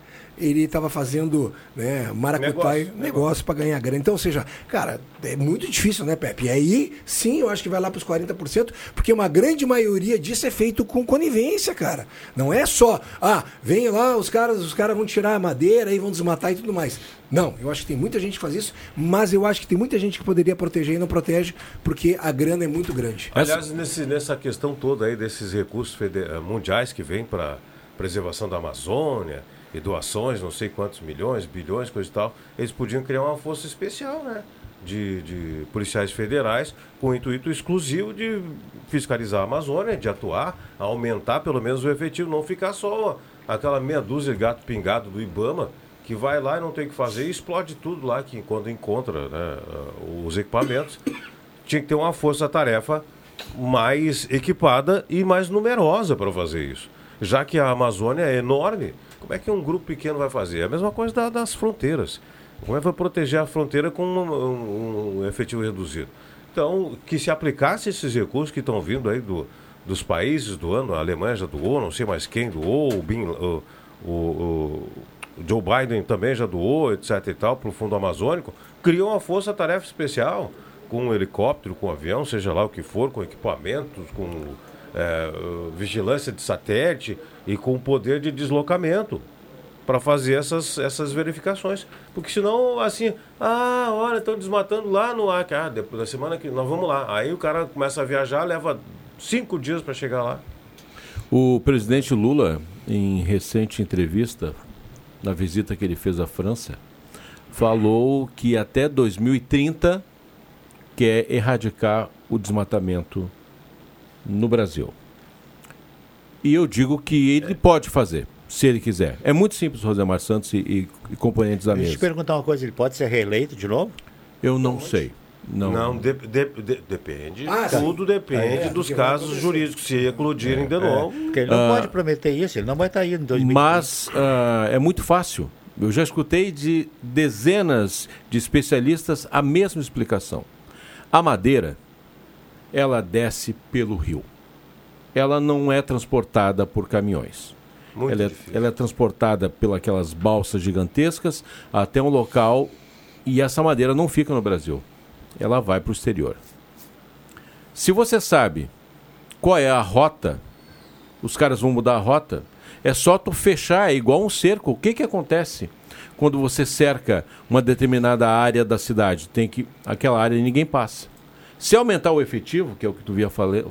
ele estava fazendo né, maracutaia, negócio, negócio para ganhar grana. Então, ou seja, cara, é muito difícil, né, Pepe? E aí, sim, eu acho que vai lá para os 40%, porque uma grande maioria disso é feito com conivência, cara. Não é só, ah, vem lá, os caras, os caras vão tirar a madeira e vão desmatar e tudo mais. Não, eu acho que tem muita gente que faz isso, mas eu acho que tem muita gente que poderia proteger e não protege, porque a grana é muito grande. Aliás, nesse, nessa questão toda aí desses recursos mundiais que vêm para preservação da Amazônia, e doações, não sei quantos milhões, bilhões, coisa e tal, eles podiam criar uma força especial, né? De, de policiais federais com o intuito exclusivo de fiscalizar a Amazônia, de atuar, aumentar pelo menos o efetivo, não ficar só aquela meia dúzia de gato pingado do Ibama que vai lá e não tem o que fazer e explode tudo lá que quando encontra né, os equipamentos. Tinha que ter uma força-tarefa mais equipada e mais numerosa para fazer isso. Já que a Amazônia é enorme, como é que um grupo pequeno vai fazer? É a mesma coisa da, das fronteiras. Como é que vai proteger a fronteira com um, um, um, efetivo reduzido? Então, que se aplicasse esses recursos que estão vindo aí do, dos países doando, a Alemanha já doou, não sei mais quem doou, o, Bin, o, o, o Joe Biden também já doou, etc e tal, para o Fundo Amazônico, criou uma força-tarefa especial com um helicóptero, com um avião, seja lá o que for, com equipamentos, com é, vigilância de satélite e com poder de deslocamento para fazer essas, essas verificações. Porque senão, assim, ah, olha, estão desmatando lá no Acre. Ah, depois da semana que nós vamos lá. Aí o cara começa a viajar, leva cinco dias para chegar lá. O presidente Lula, em recente entrevista, na visita que ele fez à França, falou que até 2030 quer erradicar o desmatamento no Brasil. E eu digo que ele pode fazer, se ele quiser. É muito simples, Rosemar Santos e, e, e componentes da mesa. Deixa eu te perguntar uma coisa, ele pode ser reeleito de novo? Eu não pode. sei. Não, não de, de, de, depende. Ah, tudo sim. depende é, dos casos jurídicos, se eclodirem é, de novo. É, porque ele não uh, pode prometer isso, ele não vai estar aí em 2020. Mas uh, é muito fácil. Eu já escutei de dezenas de especialistas a mesma explicação. A madeira ela desce pelo rio. Ela não é transportada por caminhões. Ela é, ela é, transportada pelas balsas gigantescas até um local e essa madeira não fica no Brasil. Ela vai para o exterior. Se você sabe qual é a rota, os caras vão mudar a rota, é só tu fechar, é igual um cerco. O que, que acontece quando você cerca uma determinada área da cidade? Tem que aquela área ninguém passa. Se aumentar o efetivo, que é o que tu via fale,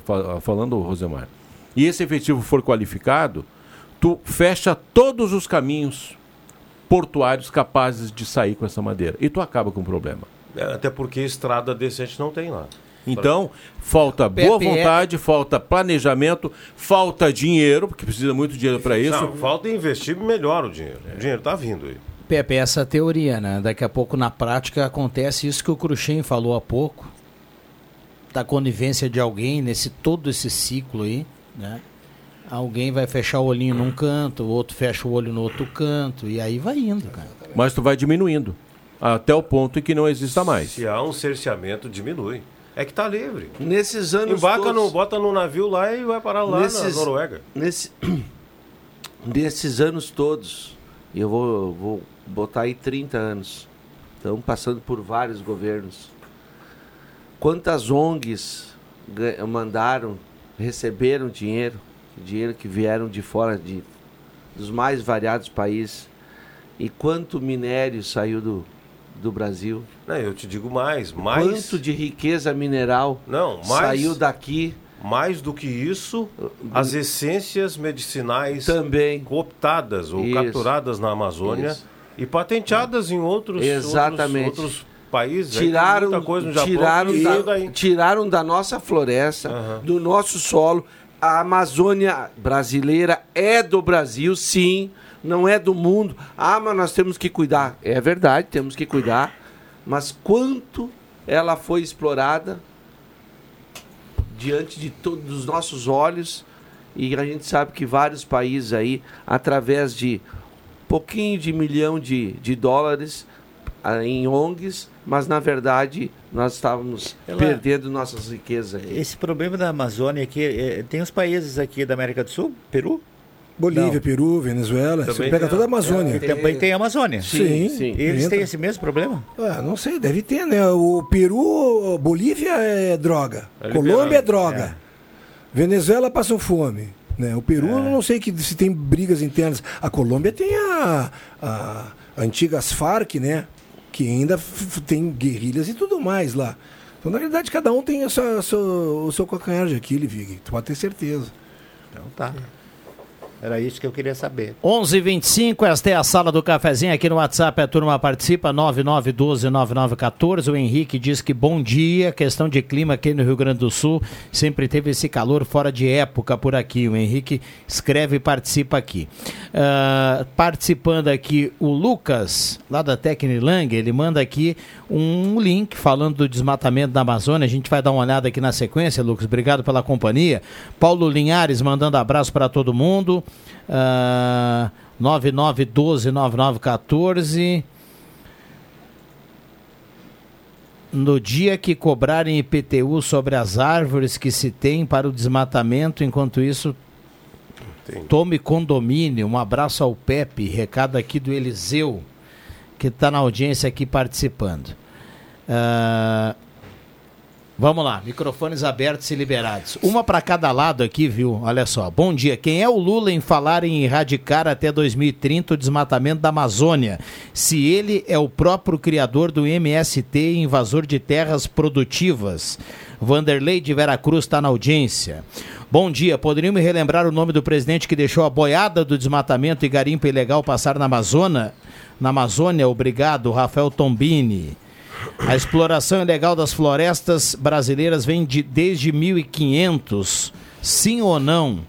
falando, Rosemar, e esse efetivo for qualificado, tu fecha todos os caminhos portuários capazes de sair com essa madeira. E tu acaba com o problema. É, Até porque estrada decente não tem lá. Então, falta boa vontade, falta planejamento, falta dinheiro, porque precisa muito dinheiro para isso. Não, falta investir melhor o dinheiro. O dinheiro está vindo aí. Pepe, essa teoria, né? Daqui a pouco na prática acontece isso que o Cruxem falou há pouco. Da conivência de alguém nesse todo esse ciclo aí, né? Alguém vai fechar o olhinho num canto, o outro fecha o olho no outro canto, e aí vai indo, cara. Mas tu vai diminuindo. Até o ponto em que não exista mais. Se há um cerceamento, diminui. É que está livre. Nesses anos Embarca todos- no, bota no navio lá e vai parar lá Nesses- na Noruega. Nesse, <coughs> nesses anos todos, e eu vou, vou botar aí 30 anos, estamos passando por vários governos. Quantas ONGs mandaram, receberam dinheiro, dinheiro que vieram de fora de, dos mais variados países, e quanto minério saiu do, do Brasil? Não, eu te digo mais, mais. Quanto de riqueza mineral Não, mais. saiu daqui? Mais do que isso, as essências medicinais também cooptadas ou Isso. capturadas na Amazônia Isso. e patenteadas em outros, Exatamente. outros, outros tem tiraram, muita coisa no Japão tiraram, que da, tiraram da nossa floresta, do nosso solo. A Amazônia brasileira é do Brasil, sim, não é do mundo. Ah, mas nós temos que cuidar. É verdade, temos que cuidar. Mas quanto ela foi explorada diante de todos os nossos olhos e a gente sabe que vários países aí, através de pouquinho de milhão de, de dólares em ONGs, mas na verdade nós estávamos Ela- perdendo nossas riquezas aqui. Esse problema da Amazônia aqui, eh, tem os países aqui da América do Sul, Peru? Bolívia, Não. Peru, Venezuela, você Também pega tem toda a Amazônia. É, também tem a Amazônia. Sim, Sim. Eles entra. têm esse mesmo problema? Ah, não sei, deve ter, né? O Peru, Bolívia é droga. É Colômbia é liberado. droga. Venezuela passam fome. Né? O Peru, eu não sei que, se tem brigas internas. A Colômbia tem a, a, antigas Farc, né? Que ainda tem guerrilhas e tudo mais lá. Então, na realidade, cada um tem a sua- a sua- o seu calcanhar de Aquiles, Vig. Tu pode ter certeza. Então tá. Era isso que eu queria saber. 11:25 esta é a sala do cafezinho aqui no WhatsApp, a turma participa 99129914. O Henrique diz que bom dia, questão de clima aqui no Rio Grande do Sul, sempre teve esse calor fora de época por aqui. O Henrique escreve e participa aqui. Ah, participando aqui o Lucas, lá da Tecnilang, ele manda aqui um link falando do desmatamento da Amazônia. A gente vai dar uma olhada aqui na sequência, Lucas. Obrigado pela companhia. Paulo Linhares mandando abraço para todo mundo. Ah, 99129914. No dia que cobrarem IPTU sobre as árvores que se tem para o desmatamento, enquanto isso, tome condomínio. Um abraço ao Pepe, recado aqui do Eliseu, que está na audiência aqui participando. Ah, Vamos lá, microfones abertos e liberados. Uma para cada lado aqui, viu? Olha só. Bom dia. Quem é o Lula em falar em erradicar até 2030 o desmatamento da Amazônia? Se ele é o próprio criador do MST invasor de terras produtivas. Vanderlei de Veracruz está na audiência. Bom dia. Poderiam me relembrar o nome do presidente que deixou a boiada do desmatamento e garimpo ilegal passar na Amazônia? Na Amazônia, obrigado, Rafael Tombini. A exploração ilegal das florestas brasileiras vem de, desde 1500. Sim ou não?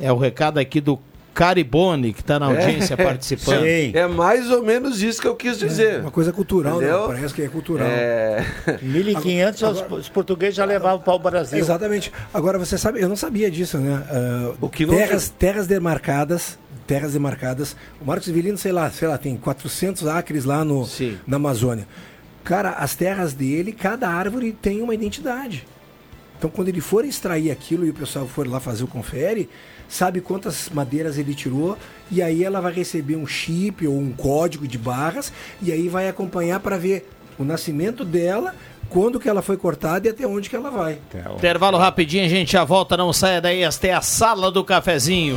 É o recado aqui do Caribone, que está na audiência <laughs> participando. É mais ou menos isso que eu quis dizer. Uma coisa cultural, né? Parece que é cultural. É... <laughs> 1500 os, os portugueses já levavam para o Brasil. Exatamente. Agora, você sabe, eu não sabia disso, né? Ah, O que não terras, terras demarcadas, terras demarcadas. O Marcos Severino, sei lá, sei lá, tem 400 acres lá no, na Amazônia. Cara, as terras dele, cada árvore tem uma identidade. Então, quando ele for extrair aquilo e o pessoal for lá fazer o confere, sabe quantas madeiras ele tirou e aí ela vai receber um chip ou um código de barras e aí vai acompanhar para ver o nascimento dela, quando que ela foi cortada e até onde que ela vai. Intervalo rapidinho, a gente já volta, não saia daí. Esta é a sala do cafezinho.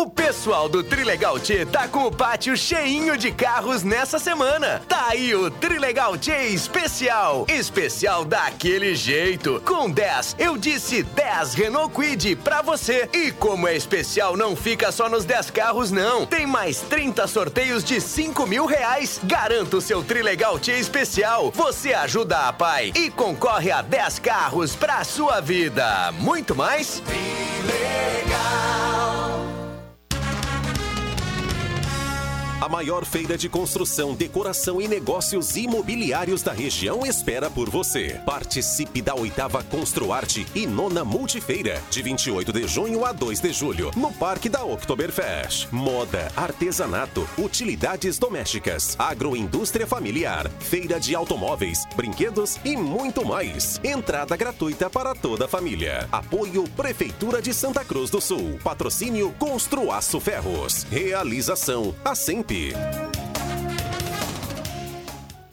O pessoal do Trilegal T tá com o pátio cheinho de carros nessa semana. Tá aí o Trilegal T especial. Especial daquele jeito. Com 10, eu disse 10 Renault Quid pra você. E como é especial, não fica só nos 10 carros, não. Tem mais 30 sorteios de 5 mil reais. Garanta o seu Trilegal T especial. Você ajuda a pai e concorre a 10 carros pra sua vida. Muito mais? A maior feira de construção, decoração e negócios imobiliários da região espera por você. Participe da oitava Construarte e nona Multifeira, de 28 de junho a 2 de julho, no Parque da Oktoberfest. Moda, artesanato, utilidades domésticas, agroindústria familiar, feira de automóveis, brinquedos e muito mais. Entrada gratuita para toda a família. Apoio Prefeitura de Santa Cruz do Sul. Patrocínio Construaço Ferros. Realização a sempre. Oeste.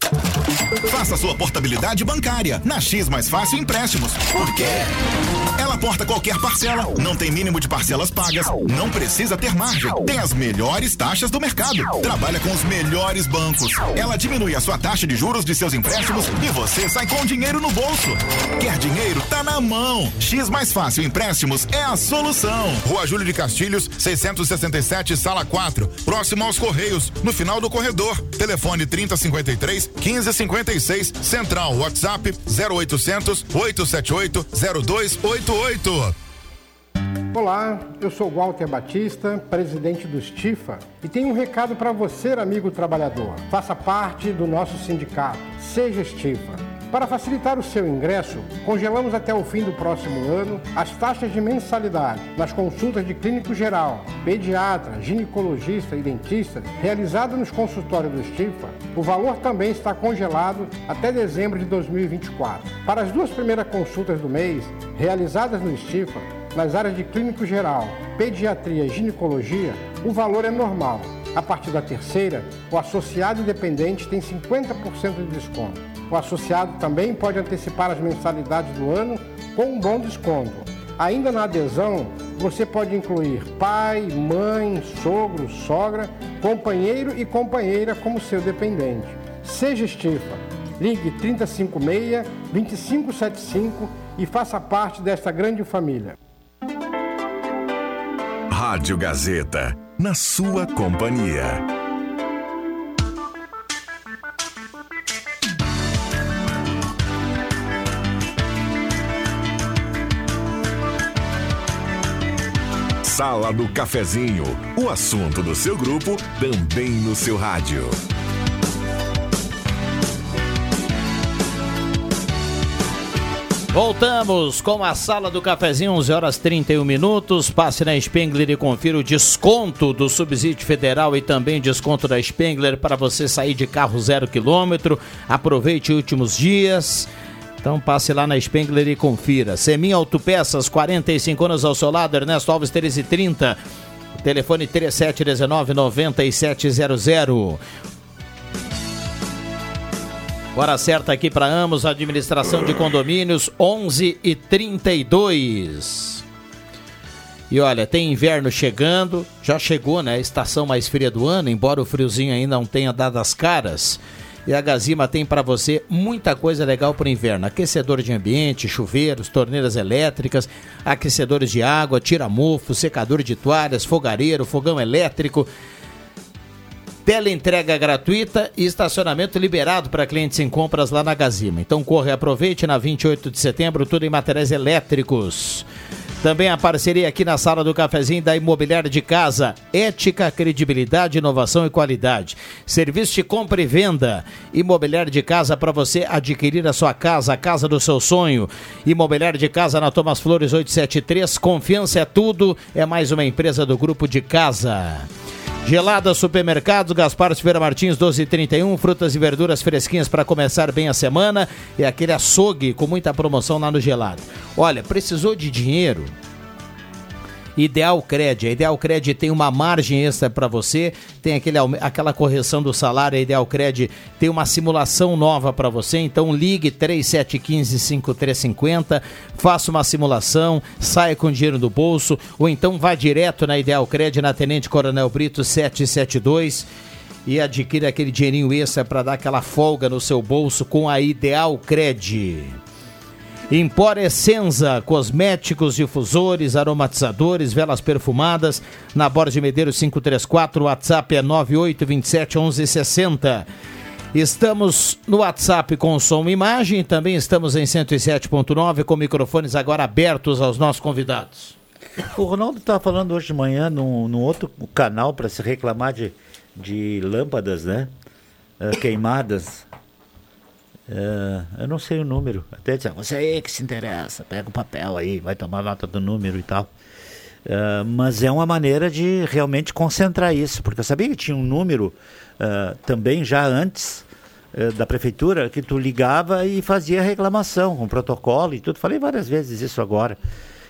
Bye. Faça sua portabilidade bancária na X Mais Fácil Empréstimos. Por quê? Ela porta qualquer parcela, não tem mínimo de parcelas pagas, não precisa ter margem, tem as melhores taxas do mercado, trabalha com os melhores bancos. Ela diminui a sua taxa de juros de seus empréstimos e você sai com dinheiro no bolso. Quer dinheiro? Tá na mão. X Mais Fácil Empréstimos é a solução. Rua Júlio de Castilhos, 667, sala 4, próximo aos Correios, no final do corredor. Telefone 3053 1556, Central WhatsApp 0800 878 0288. Olá, eu sou Walter Batista, presidente do Stifa, e tenho um recado para você, amigo trabalhador. Faça parte do nosso sindicato. Seja Stifa. Para facilitar o seu ingresso, congelamos até o fim do próximo ano as taxas de mensalidade nas consultas de clínico geral, pediatra, ginecologista e dentista realizadas nos consultórios do Stifa. O valor também está congelado até dezembro de 2024. Para as duas primeiras consultas do mês, realizadas no Stifa, nas áreas de clínico geral, pediatria e ginecologia, o valor é normal. A partir da terceira, o associado independente tem 50% de desconto. O associado também pode antecipar as mensalidades do ano com um bom desconto. Ainda na adesão, você pode incluir pai, mãe, sogro, sogra, companheiro e companheira como seu dependente. Seja Estifa. Ligue 356 2575 e faça parte desta grande família. Rádio Gazeta, na sua companhia. Sala do Cafezinho, o assunto do seu grupo também no seu rádio. Voltamos com a sala do cafezinho, 11 horas 31 minutos. Passe na Spengler e confira o desconto do subsídio federal e também desconto da Spengler para você sair de carro zero quilômetro. Aproveite os últimos dias. Então passe lá na Spengler e confira. Semin Autopeças, 45 anos ao seu lado, Ernesto Alves 1330. Telefone 3719 9700. Hora certa aqui para Amos, administração de condomínios, 11 e 32. E olha, tem inverno chegando, já chegou, né? A estação mais fria do ano, embora o friozinho ainda não tenha dado as caras. E a Gazima tem para você muita coisa legal para o inverno: aquecedor de ambiente, chuveiros, torneiras elétricas, aquecedores de água, tira-mofo, secador de toalhas, fogareiro, fogão elétrico. Tela entrega gratuita e estacionamento liberado para clientes em compras lá na Gazima. Então corre, aproveite na 28 de setembro, tudo em materiais elétricos. Também a parceria aqui na sala do cafezinho da Imobiliária de Casa. Ética, credibilidade, inovação e qualidade. Serviço de compra e venda. Imobiliária de Casa para você adquirir a sua casa, a casa do seu sonho. Imobiliária de Casa na Thomas Flores 873. Confiança é tudo. É mais uma empresa do grupo de casa. Gelada Supermercados, Gaspar Silveira Martins, 12,31. Frutas e verduras fresquinhas para começar bem a semana. E aquele açougue com muita promoção lá no Gelado. Olha, precisou de dinheiro? Ideal Cred. A Ideal Cred tem uma margem extra para você, tem aquele, aquela correção do salário. A Ideal Cred tem uma simulação nova para você. Então ligue 3715-5350, faça uma simulação, saia com dinheiro do bolso, ou então vá direto na Ideal Cred, na Tenente Coronel Brito 772 e adquira aquele dinheirinho extra para dar aquela folga no seu bolso com a Ideal Cred. Empor Essenza, cosméticos, difusores, aromatizadores, velas perfumadas, na de Medeiros 534, o WhatsApp é 98271160. Estamos no WhatsApp com som e imagem, também estamos em 107.9 com microfones agora abertos aos nossos convidados. O Ronaldo estava falando hoje de manhã num, num outro canal para se reclamar de, de lâmpadas, né? Ah, queimadas. Ah, eu não sei o número. Até "Ah, você aí que se interessa, pega o papel aí, vai tomar nota do número e tal. Ah, mas é uma maneira de realmente concentrar isso, porque eu sabia que tinha um número ah, também já antes eh, da prefeitura que tu ligava e fazia reclamação com protocolo e tudo. Falei várias vezes isso agora.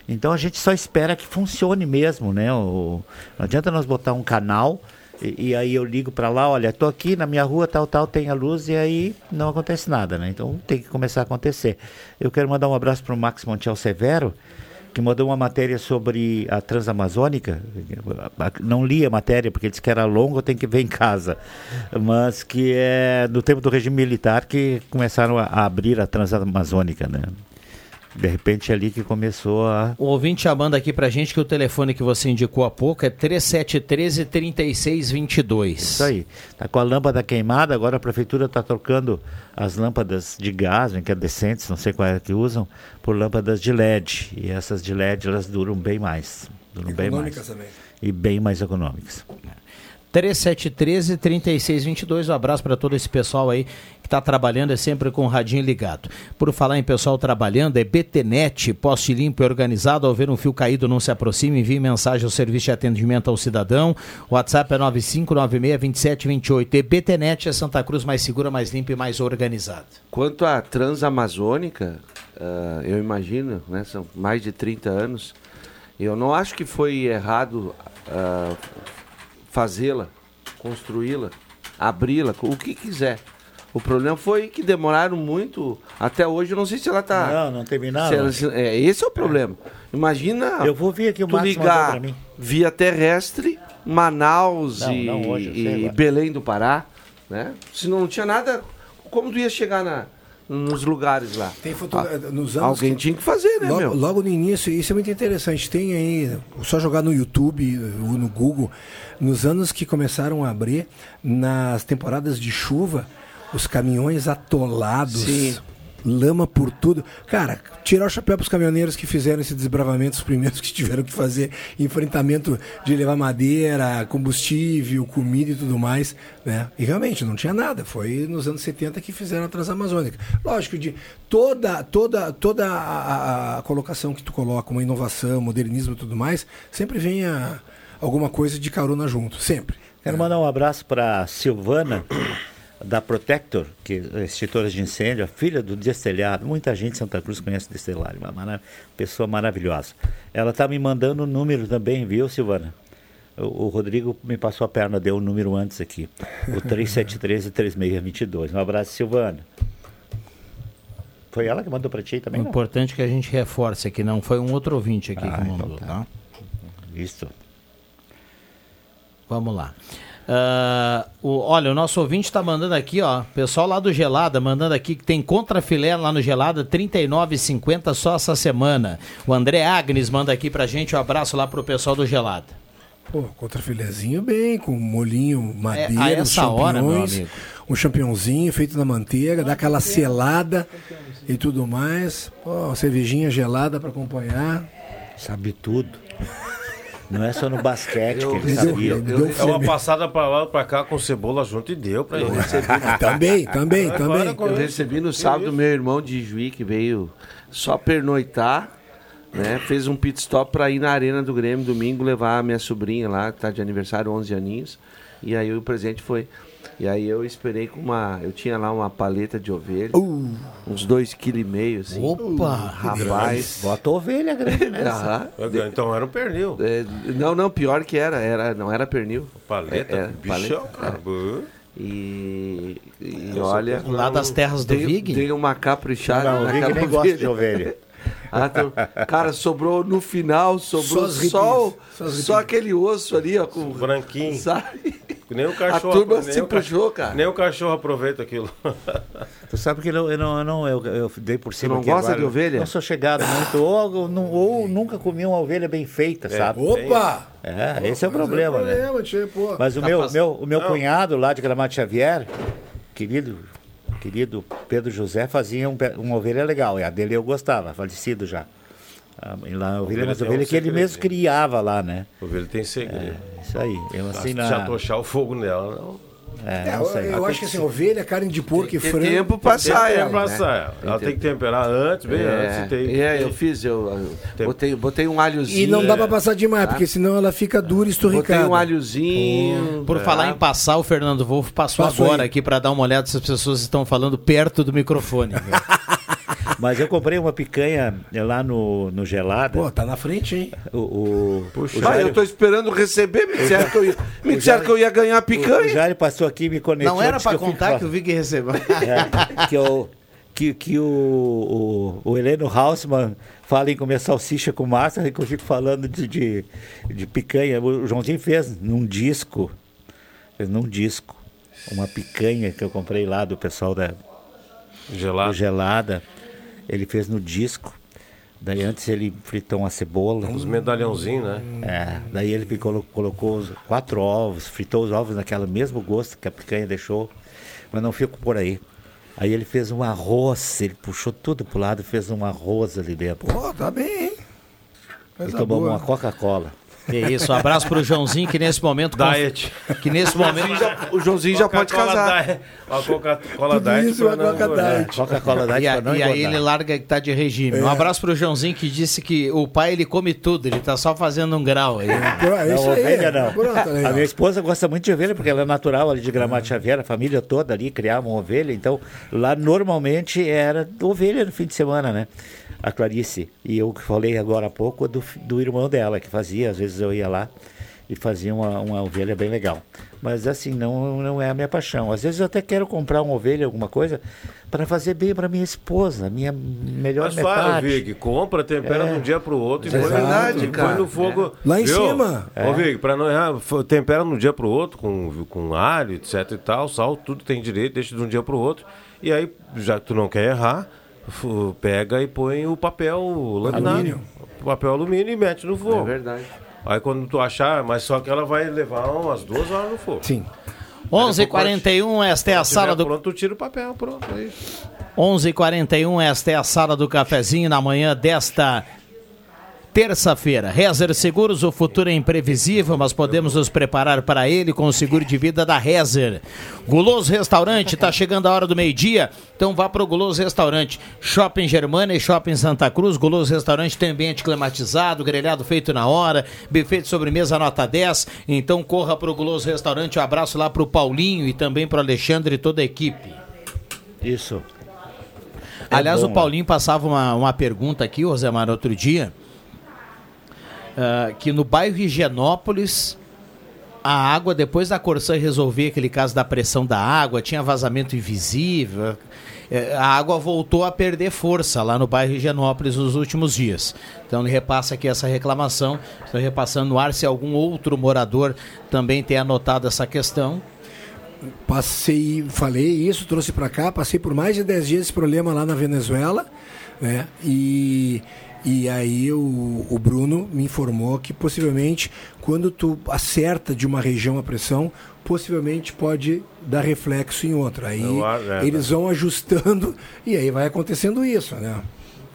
Então a gente só espera que funcione mesmo, né? O, não adianta nós botar um canal e, e aí eu ligo para lá, olha, tô aqui na minha rua, tal, tal, tem a luz e aí não acontece nada, né? Então tem que começar a acontecer. Eu quero mandar um abraço para o Max Montiel Severo, que mandou uma matéria sobre a Transamazônica. Não li a matéria porque disse que era longa, eu tenho que ver em casa. Mas que é do tempo do regime militar que começaram a abrir a Transamazônica, né? De repente é ali que começou a. O ouvinte chamando aqui pra gente que o telefone que você indicou há pouco é 3713 3622. Isso aí. Tá com a lâmpada queimada, agora a prefeitura está trocando as lâmpadas de gás, incandescentes, não sei qual é que usam, por lâmpadas de LED. E essas de LED elas duram bem mais. Duram bem mais. Também. E bem mais econômicas. 3713 3622. Um abraço para todo esse pessoal aí que está trabalhando, é sempre com o radinho ligado. Por falar em pessoal trabalhando, é BTnet, poste limpo e organizado. Ao ver um fio caído, não se aproxime, envie mensagem ao serviço de atendimento ao cidadão. O WhatsApp é 95962728. E BTnet é Santa Cruz mais segura, mais limpa e mais organizada. Quanto à Transamazônica, ah, eu imagino, né, são mais de 30 anos, eu não acho que foi errado ah, fazê-la, construí-la, abri-la, o que quiser. O problema foi que demoraram muito, até hoje eu não sei se ela está... Não, não terminaram. é, esse é o problema. Imagina Eu vou ver aqui o tu ligar mim. via terrestre, Manaus Não, e, não hoje, e. Belém do Pará, né? Se não tinha nada, como tu ia chegar na, nos lugares lá? Tem foto... Ah, nos anos Alguém tinha que fazer, né, logo, meu? logo no início, isso é muito interessante. Tem aí, só jogar no YouTube ou no Google, nos anos que começaram a abrir, nas temporadas de chuva, os caminhões atolados, Sim. lama por tudo. Cara, tirar o chapéu para os caminhoneiros que fizeram esse desbravamento, os primeiros que tiveram que fazer enfrentamento de levar madeira, combustível, comida e tudo mais, né? E realmente não tinha nada. Foi nos anos 70 que fizeram a Transamazônica. Lógico, de toda toda toda a, a- colocação que tu coloca, uma inovação, modernismo e tudo mais, sempre vem a- alguma coisa de carona junto, sempre. Quero mandar um abraço para Silvana, da Protector, que é extintora de incêndio, a filha do Destelhado. Muita gente em Santa Cruz conhece o Destelhado, uma mara- pessoa maravilhosa. Ela está me mandando o número também, viu, Silvana? O, o Rodrigo me passou a perna, deu o número antes aqui. O <laughs> 3713-3622. Um abraço, Silvana. Foi ela que mandou para ti também? O não? importante é que a gente reforce aqui, não foi um outro ouvinte aqui Ah, que então mandou, tá. tá? Isso. Vamos lá. Ah, o- olha, o nosso ouvinte está mandando aqui, ó. Pessoal lá do Gelada, mandando aqui que tem contrafilé lá no Gelada, R$ 39,50 só essa semana. O André Agnes manda aqui pra gente um abraço lá pro pessoal do Gelada. Pô, contrafilezinho bem, com molhinho, madeira, É, a essa hora, meu amigo. um champignonzinho feito na manteiga, dá aquela selada e tudo mais. Pô, uma cervejinha gelada para acompanhar. Sabe tudo. Não é só no basquete Eu que ele sabia. eu- é uma passada pra lá pra cá com cebola junto e deu pra ele. <laughs> Também, também, também. Eu recebi no sábado meu irmão de Juí que veio só pernoitar, né? Fez um pit stop pra ir na Arena do Grêmio domingo levar a minha sobrinha lá, que tá de aniversário, 11 aninhos. E aí o presente foi. E aí eu esperei com uma. Eu tinha lá uma paleta de ovelha. Uns dois quilos e meio, assim. Opa! Rapaz. Bota ovelha grande <laughs> nessa. Aham. Então era um pernil. É, não, não, pior que era, era não era pernil. Paleta, É, é, bichão, paleta, cara. é. E, e olha. Lá das terras do dei, Vig? Dei uma caprichada Não, o Vig nem gosta de ovelha. <laughs> Ah, então, cara, sobrou no final, Só sobrou só, só, só aquele osso ali, ó, com Branquinho. Sabe? Nem o cachorro. A turma nem se puxou, cara. Nem o cachorro aproveita aquilo. Tu sabe que eu, eu não, eu, não eu, eu dei por cima. não aqui gosta agora. de ovelha? Não sou chegado muito. Ou, não- ou nunca comi uma ovelha bem feita, sabe? Opa! É, esse é o problema, né? problema, tio, pô. Mas o Tá meu, pass- meu, o meu Não. cunhado lá de Gramado Xavier, querido, querido Pedro José, fazia um uma ovelha legal. E a dele eu gostava, falecido já. Ah, e lá, ovelha, Ovelha mas ovelha um que ele mesmo criava lá, né? Ovelha tem segredo. É, isso aí. Eu assim Se na... já tochar o fogo nela, não. É, É, não eu, sei. eu acho que assim, ovelha, carne de porco e Tem frango. tempo pra Tem tempo pra né? sair. Ela tem que temperar antes, bem é, antes. Tem, é, tem- eu fiz, eu, eu botei, botei um alhozinho. E não dá pra passar demais, Tá? porque senão ela fica dura e esturricada. Botei um alhozinho. Por É. falar em passar, o Fernando Wolff passou Passou agora aí. aqui para dar uma olhada se as pessoas estão falando perto do microfone. <laughs> Mas eu comprei uma picanha lá no, no Gelada. Pô, tá na frente, hein? O, o, Puxa, o Vai, Jairo- eu tô esperando receber, me disseram que eu ia, me O disseram Jairo- que eu ia ganhar O, o picanha. Jair passou aqui e me conectou. Não era eu fico contar que o Vig recebeu. É, que, eu, que, que o, o, o Heleno Hausmann fala em comer salsicha com massa, e que eu fico falando de, de, de picanha. O Joãozinho fez num disco, fez num disco, uma picanha que eu comprei lá do pessoal da Gelada. do Gelada. Ele fez no disco. Daí antes ele fritou uma cebola. Os medalhãozinhos, né? É, daí ele colo- colocou os quatro ovos, fritou os ovos naquele mesmo gosto que a picanha deixou, mas não fico por aí. Aí ele fez um arroz, ele puxou tudo pro lado e fez um arroz ali dentro. Pô, tá bem, hein? E Coisa tomamos boa. uma Coca-Cola. É isso, um abraço pro Joãozinho que nesse momento. Diet. Que nesse momento. O Joãozinho já pode Coca-Cola casar. Diet. A Coca-Cola Diet. isso, pra uma não Coca engordar. Diet. Coca-Cola Diet E, a- não e aí ele larga que tá de regime. Um abraço pro Joãozinho que disse que o pai ele come tudo, ele tá só fazendo um grau aí. Pô, é Não, isso aí. ovelha não. Pronto, a minha esposa gosta muito de ovelha porque ela é natural ali de Gramado Xavier, a família toda ali criava uma ovelha, então lá normalmente era ovelha no fim de semana, né? A Clarice. E eu que falei agora há pouco do, do irmão dela que fazia, às vezes eu ia lá e fazia uma, uma ovelha bem legal. Mas assim, não, não é a minha paixão. Às vezes eu até quero comprar uma ovelha, alguma coisa, para fazer bem para minha esposa, minha melhor Mas fala, metade. Vig, compra, tempera É. de um dia pro outro e É põe, verdade, e põe cara. no fogo. Lá em Viu? cima. Ô, Vig, pra não errar, tempera de um dia pro outro com, com alho, etc e tal, sal, tudo tem direito, deixa de um dia pro outro. E aí, já que tu não quer errar, pega e põe o papel laminado. Alumínio. O papel alumínio e mete no É fogo. verdade. Aí quando tu achar, mas só que ela vai levar umas duas horas no fogo. Sim. 11h41, esta é a Quando sala tiver do. Pronto, tu tira o papel, pronto. Aí. 11h41, esta é a sala do cafezinho na manhã desta terça-feira. Rezer Seguros, o futuro é imprevisível, mas podemos nos preparar para ele com o seguro de vida da Rezer. Guloso Restaurante, está chegando a hora do meio-dia, então vá para o Guloso Restaurante. Shopping Germana e Shopping Santa Cruz. Guloso Restaurante tem ambiente climatizado, grelhado feito na hora, buffet de sobremesa nota 10. Então corra para o Guloso Restaurante. Um abraço lá para o Paulinho e também para o Alexandre e toda a equipe. Isso. É Aliás, bom, o Paulinho passava uma, uma pergunta aqui, ô Zé Mar, outro dia, ah, que no bairro Higienópolis, a água, depois da Corsã resolver aquele caso da pressão da água, tinha vazamento invisível, eh, a água voltou a perder força lá no bairro Higienópolis nos últimos dias. Então ele repassa aqui essa reclamação, estou repassando no ar se algum outro morador também tem anotado essa questão. Passei, falei isso, trouxe para cá, passei por mais de 10 dias esse problema lá na Venezuela, né? E, e aí o, o Bruno me informou que possivelmente quando tu acerta de uma região a pressão, possivelmente pode dar reflexo em outra. Aí acho, é, eles vão ajustando <laughs> e aí vai acontecendo isso, né?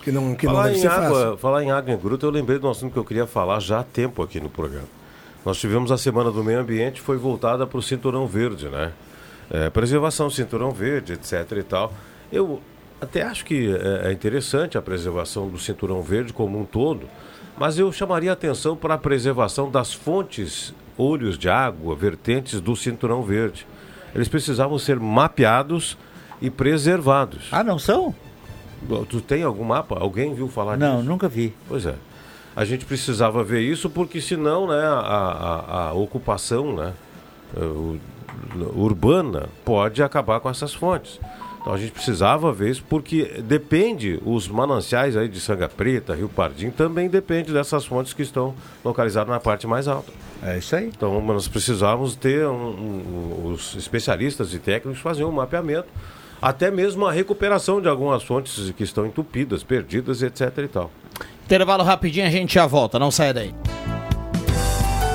Que não, que não falar, deve em água, fácil. falar em água em gruta, eu lembrei de um assunto que eu queria falar já há tempo aqui no programa. Nós tivemos a Semana do Meio Ambiente, foi voltada para o Cinturão Verde, né? É, preservação, Cinturão Verde, etc e tal. Eu até acho que é, é interessante a preservação do Cinturão Verde como um todo, mas eu chamaria a atenção para a preservação das fontes, olhos de água, vertentes do Cinturão Verde. Eles precisavam ser mapeados e preservados. Ah, não são? Tu tem algum mapa? Alguém viu falar Não, disso? nunca vi. Pois é. A gente precisava ver isso porque senão né, a, a, a ocupação né, eh, urbana pode acabar com essas fontes. Então a gente precisava ver isso porque depende, os mananciais aí de Sanga Preta, Rio Pardim, também depende dessas fontes que estão localizadas na parte mais alta. É isso aí. Então nós precisávamos ter um- um- os especialistas e técnicos fazer um mapeamento, até mesmo a recuperação de algumas fontes que estão entupidas, perdidas, etc e tal. Intervalo rapidinho, a gente já volta, não saia daí.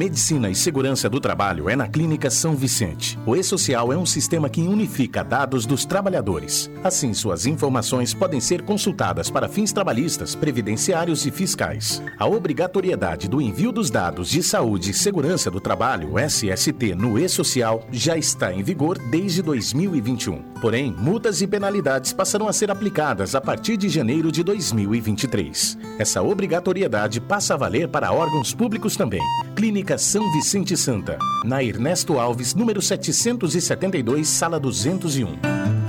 Medicina e Segurança do Trabalho é na Clínica São Vicente. O E-Social é um sistema que unifica dados dos trabalhadores. Assim, suas informações podem ser consultadas para fins trabalhistas, previdenciários e fiscais. A obrigatoriedade do envio dos dados de saúde e segurança do trabalho, SST, no E-Social já está em vigor desde 2021. Porém, multas e penalidades passarão a ser aplicadas a partir de janeiro de 2023. Essa obrigatoriedade passa a valer para órgãos públicos também. Clínica São Vicente Santa, na Ernesto Alves, número 772, sala 201.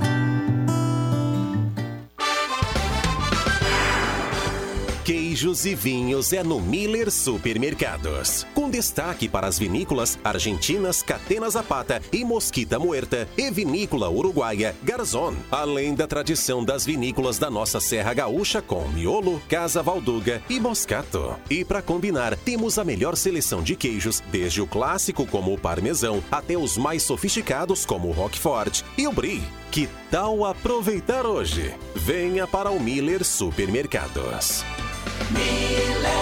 Queijos e vinhos é no Miller Supermercados. Com destaque para as vinícolas argentinas Catena Zapata e Mosquita Muerta e vinícola uruguaia Garzón. Além da tradição das vinícolas da nossa Serra Gaúcha com Miolo, Casa Valduga e Moscato. E para combinar, temos a melhor seleção de queijos, desde o clássico como o parmesão até os mais sofisticados como o Roquefort e o Brie. Que tal aproveitar hoje? Venha para o Miller Supermercados. Millennium.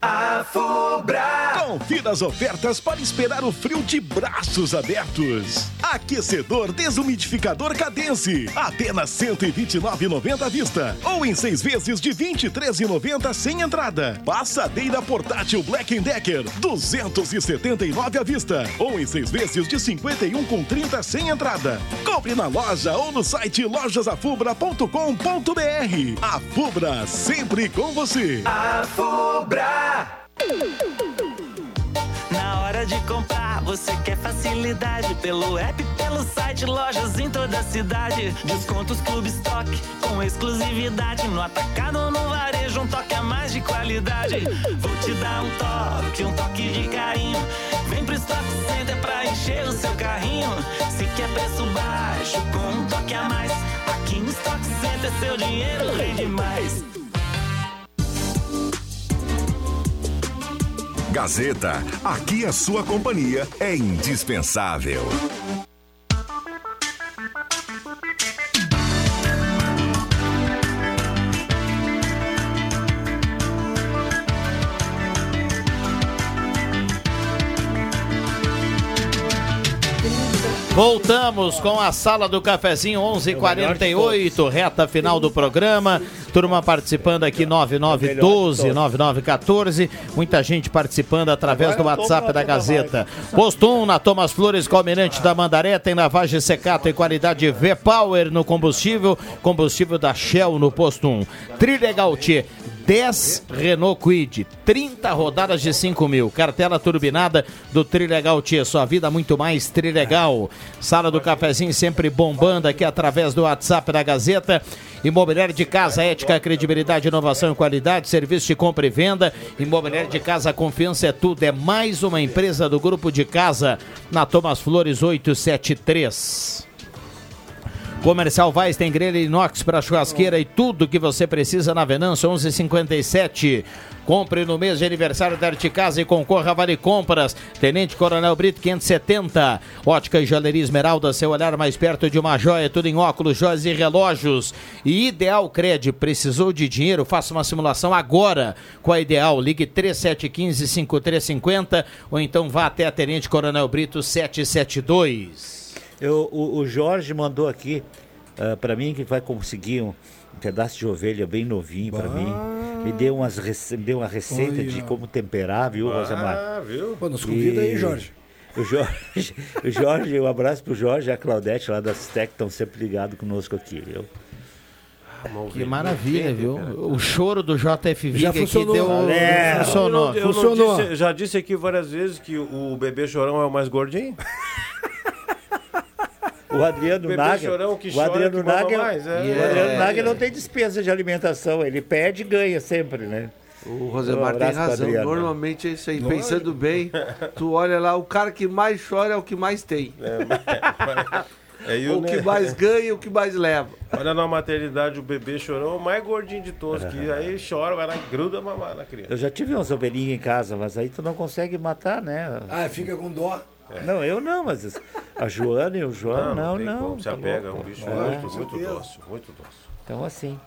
A Fubra. Confira as ofertas para esperar o frio de braços abertos. Aquecedor desumidificador Cadence, apenas R$ 129,90 à vista. Ou em seis vezes de R$ 23,90 sem entrada. Passadeira portátil Black Decker, R$ 279 à vista. Ou em seis vezes de R$ 51,30 sem entrada. Compre na loja ou no site lojasafubra.com.br. A Fubra, sempre com você. A Na hora de comprar, você quer facilidade pelo app, pelo site, lojas em toda a cidade. Descontos Clube Stock com exclusividade no atacado ou no varejo, um toque a mais de qualidade. Vou te dar um toque, um toque de carinho. Vem pro Stock Center pra encher o seu carrinho. Se quer preço baixo com um toque a mais, aqui no Stock Center seu dinheiro rende mais. Gazeta, aqui a sua companhia é indispensável. Voltamos com a sala do cafezinho 11:48, reta final do programa. Turma participando aqui 9912 9914. Muita gente participando através do WhatsApp da Gazeta. Posto 1 na Thomas Flores, Almirante da Mandaré, tem lavagem secato e qualidade V-Power no combustível, combustível da Shell no posto 1. Trilegal T, 10 Renault Quid, 30 rodadas de 5 mil. Cartela turbinada do Trilegal Tia. Sua vida muito mais Trilegal. Sala do cafezinho sempre bombando aqui através do WhatsApp da Gazeta. Imobiliário de casa, ética, credibilidade, inovação e qualidade, serviço de compra e venda. Imobiliário de casa, confiança é tudo. É mais uma empresa do grupo de casa na Thomas Flores 873. Comercial Vaz tem grelha inox para churrasqueira e tudo que você precisa na Venâncio 1157. Compre no mês de aniversário da Arte Casa e concorra a Vale Compras. Tenente Coronel Brito 570. Ótica e Joalheria Esmeralda, seu olhar mais perto de uma joia, tudo em óculos, joias e relógios. E Ideal Cred, precisou de dinheiro? Faça uma simulação agora com a Ideal. Ligue 3715-5350 ou então vá até a Tenente Coronel Brito 772. Eu, o, o Jorge mandou aqui uh, para mim que vai conseguir um, um pedaço de ovelha bem novinho para mim. Me deu, umas rece- me deu uma receita de como temperar, viu, Rosemar? Ah, viu? Pô, nos convida aí, Jorge. O Jorge, <laughs> o Jorge, um abraço pro Jorge e a Claudete lá da Citec, estão sempre ligados conosco aqui, viu? Que maravilha, viu? O choro do JFV Já que funcionou. deu, Galera, funcionou. Eu não disse- já disse aqui várias vezes que o bebê chorão é o mais gordinho. <laughs> O Adriano que o chora Adriano Nagel, mais, é. o Adriano É. Não tem despesa de alimentação, ele pede e ganha sempre, né? O Rosemar Um tem razão. Adriano. Normalmente é isso aí. Lógico. Pensando bem, tu olha lá, o cara que mais chora é o que mais tem. É, <laughs> e o né? que mais ganha e o que mais leva. Olha na maternidade, o bebê chorão é o mais gordinho de todos, que aí chora, vai lá e gruda mamar na criança. Eu já tive umas ovelhinhas em casa, mas aí tu não consegue matar, né? Ah, fica com dó. Não, eu não, mas a Joana e o João, não, tem não. como, se tá apega, é louco. um bicho É. muito, muito dócil, muito dócil. Então assim.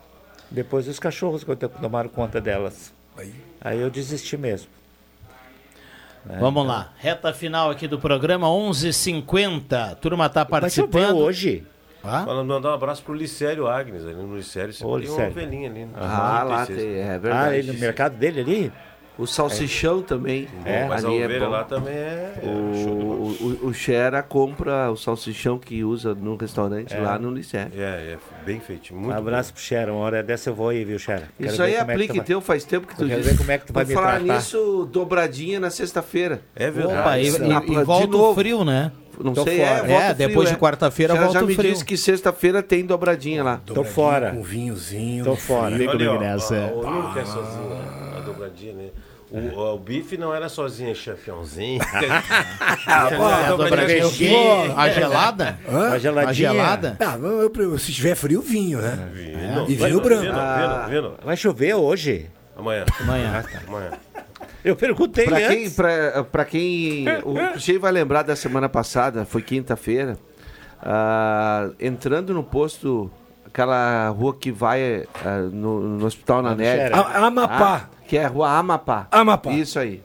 Depois os cachorros tomaram conta delas. Aí, eu desisti mesmo. É, Vamos então. lá, reta final aqui do programa, 11h50. Turma tá choveu participando. hoje. Ah? Falando, mandar um abraço pro Licério Agnes, ali no Licério, você Ô, tem uma Licério. ovelhinha ali. no Ah, lá 36. tem, é Ah, verdade. ele no mercado dele ali? O salsichão também. É, mas a ali é ovelha bom. lá também é- é O, o, o Xera compra o salsichão que usa no restaurante É. lá no Licério. É, é bem feitinho. Um Muito abraço pro Sharon, uma hora dessa eu vou aí, viu? Quero Isso aí é aplique vai- teu, faz tempo que tu quero disse. ver como é que tu vai me falar tratar. nisso, dobradinha na sexta-feira. É verdade. Opa, e- e- e volta o frio, né? Não Tô sei, fora. é, É, volta o frio, depois de é. quarta-feira volta Já me frio. disse que sexta-feira tem dobradinha lá. Tô fora. Com vinhozinho. Tô fora. Olha, ó, nessa. ó, O Nuno né? né? O, ó, o bife não era sozinho, é chefiãozinho. <laughs> a dobradinha o quê? A gelada? <laughs> Hã? A geladinha. A gelada? Ah, eu, eu- se tiver frio, vinho, né? Vino. E vinho branco. Vino, Ah. vino, vino. Vai chover hoje? Amanhã. Amanhã. Amanhã. Eu perguntei Pra quem, antes. pra, pra quem. O Cruxei vai lembrar da semana passada, foi quinta-feira. ah, entrando no posto, aquela rua que vai ah, no, no Hospital na Neve. Amapá. Ah, que é a rua Amapá. Amapá. Isso aí.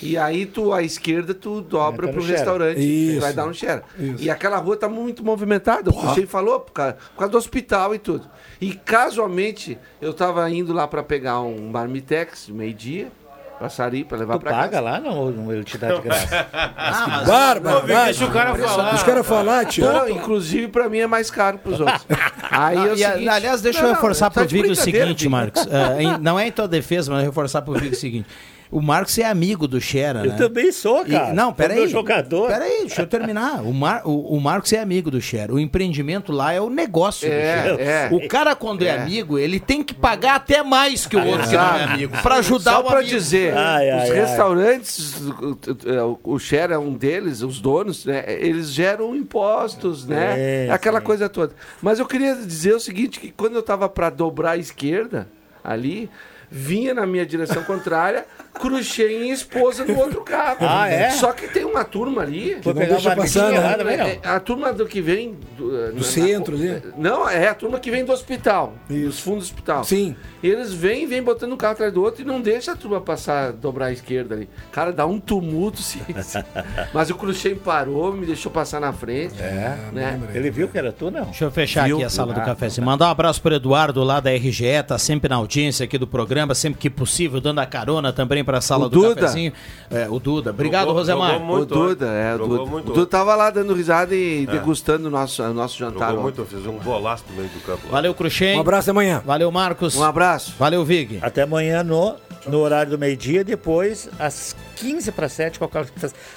E aí tu, à esquerda, tu dobra no pro restaurante. Isso. Vai dar um share. Isso. E aquela rua tá muito movimentada. O Cruxei falou, por causa, por causa do hospital e tudo. E casualmente, eu tava indo lá pra pegar um marmitex, meio-dia, pra sair, pra levar Tu pra paga casa. lá não, ou ele te dá de graça? <laughs> Ah, mas Bárbara, Deixa o cara falar. Deixa o cara falar, tio. Não, inclusive pra mim é mais caro pros outros. <laughs> Aí é o E, a- seguinte- aliás, deixa Não, eu não, reforçar tá pro Vigo o seguinte. Marcos. Ah, em- não é em tua defesa, mas reforçar pro Vigo o seguinte. O Marcos é amigo do Xera, Eu né? também sou, E- cara. não, Sou peraí. meu jogador. Peraí, deixa eu terminar. O, Mar, o, o Marcos é amigo do Xera. O empreendimento lá é o negócio do É, Xera. é. O cara, quando é. É. amigo, ele tem que pagar até mais que o outro que não é amigo. Pra ajudar Só o pra amigo. dizer, Ai, ai, os ai. restaurantes, o- o Xer é um deles, os donos, né, eles geram impostos, né? É, aquela sim. coisa toda. Mas eu queria dizer o seguinte, que quando eu tava para dobrar à esquerda, ali, vinha na minha direção contrária, cruchei em esposa no outro carro. Ah, é? Só que tem uma turma ali... Foi não pegar deixa uma passar, né? não? É, A turma do que vem do, Do centro ali. Não, é a turma que vem do hospital, dos fundos do hospital. Sim. Eles vêm, vêm botando um carro atrás do outro e não deixa a turma passar, dobrar à esquerda ali. Cara, dá um tumulto, sim. <laughs> Mas o Cruxem parou, me deixou passar na frente. É. Né? Ele viu que era tu, não? Deixa eu fechar Viu? aqui a sala do Ah, cafezinho. Mandar um abraço pro Eduardo lá da RGE, tá sempre na audiência aqui do programa. programa sempre que possível, dando a carona também para a sala O do Duda. cafezinho. É, o Duda. Obrigado, Jogou- Rosemar. jogou muito, O Duda, é, o Duda. muito. O Duda tava lá dando risada e É. degustando o nosso, o nosso jantar. Jogou ó. muito, fez um golaço no meio do campo. lá. Valeu, Cruxem. Um abraço amanhã. Valeu, Marcos. Um abraço. Valeu, Vig. Até amanhã no, no horário do meio-dia, depois às 15 para 7 com a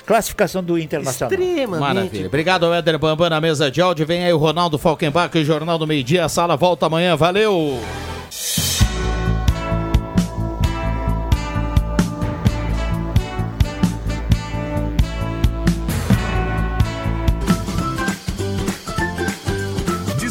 classificação- do Internacional. Maravilha. Obrigado Éder Bambam na mesa de áudio. Vem aí o Ronaldo Falkenbach, o Jornal do Meio Dia. A sala volta amanhã. Valeu!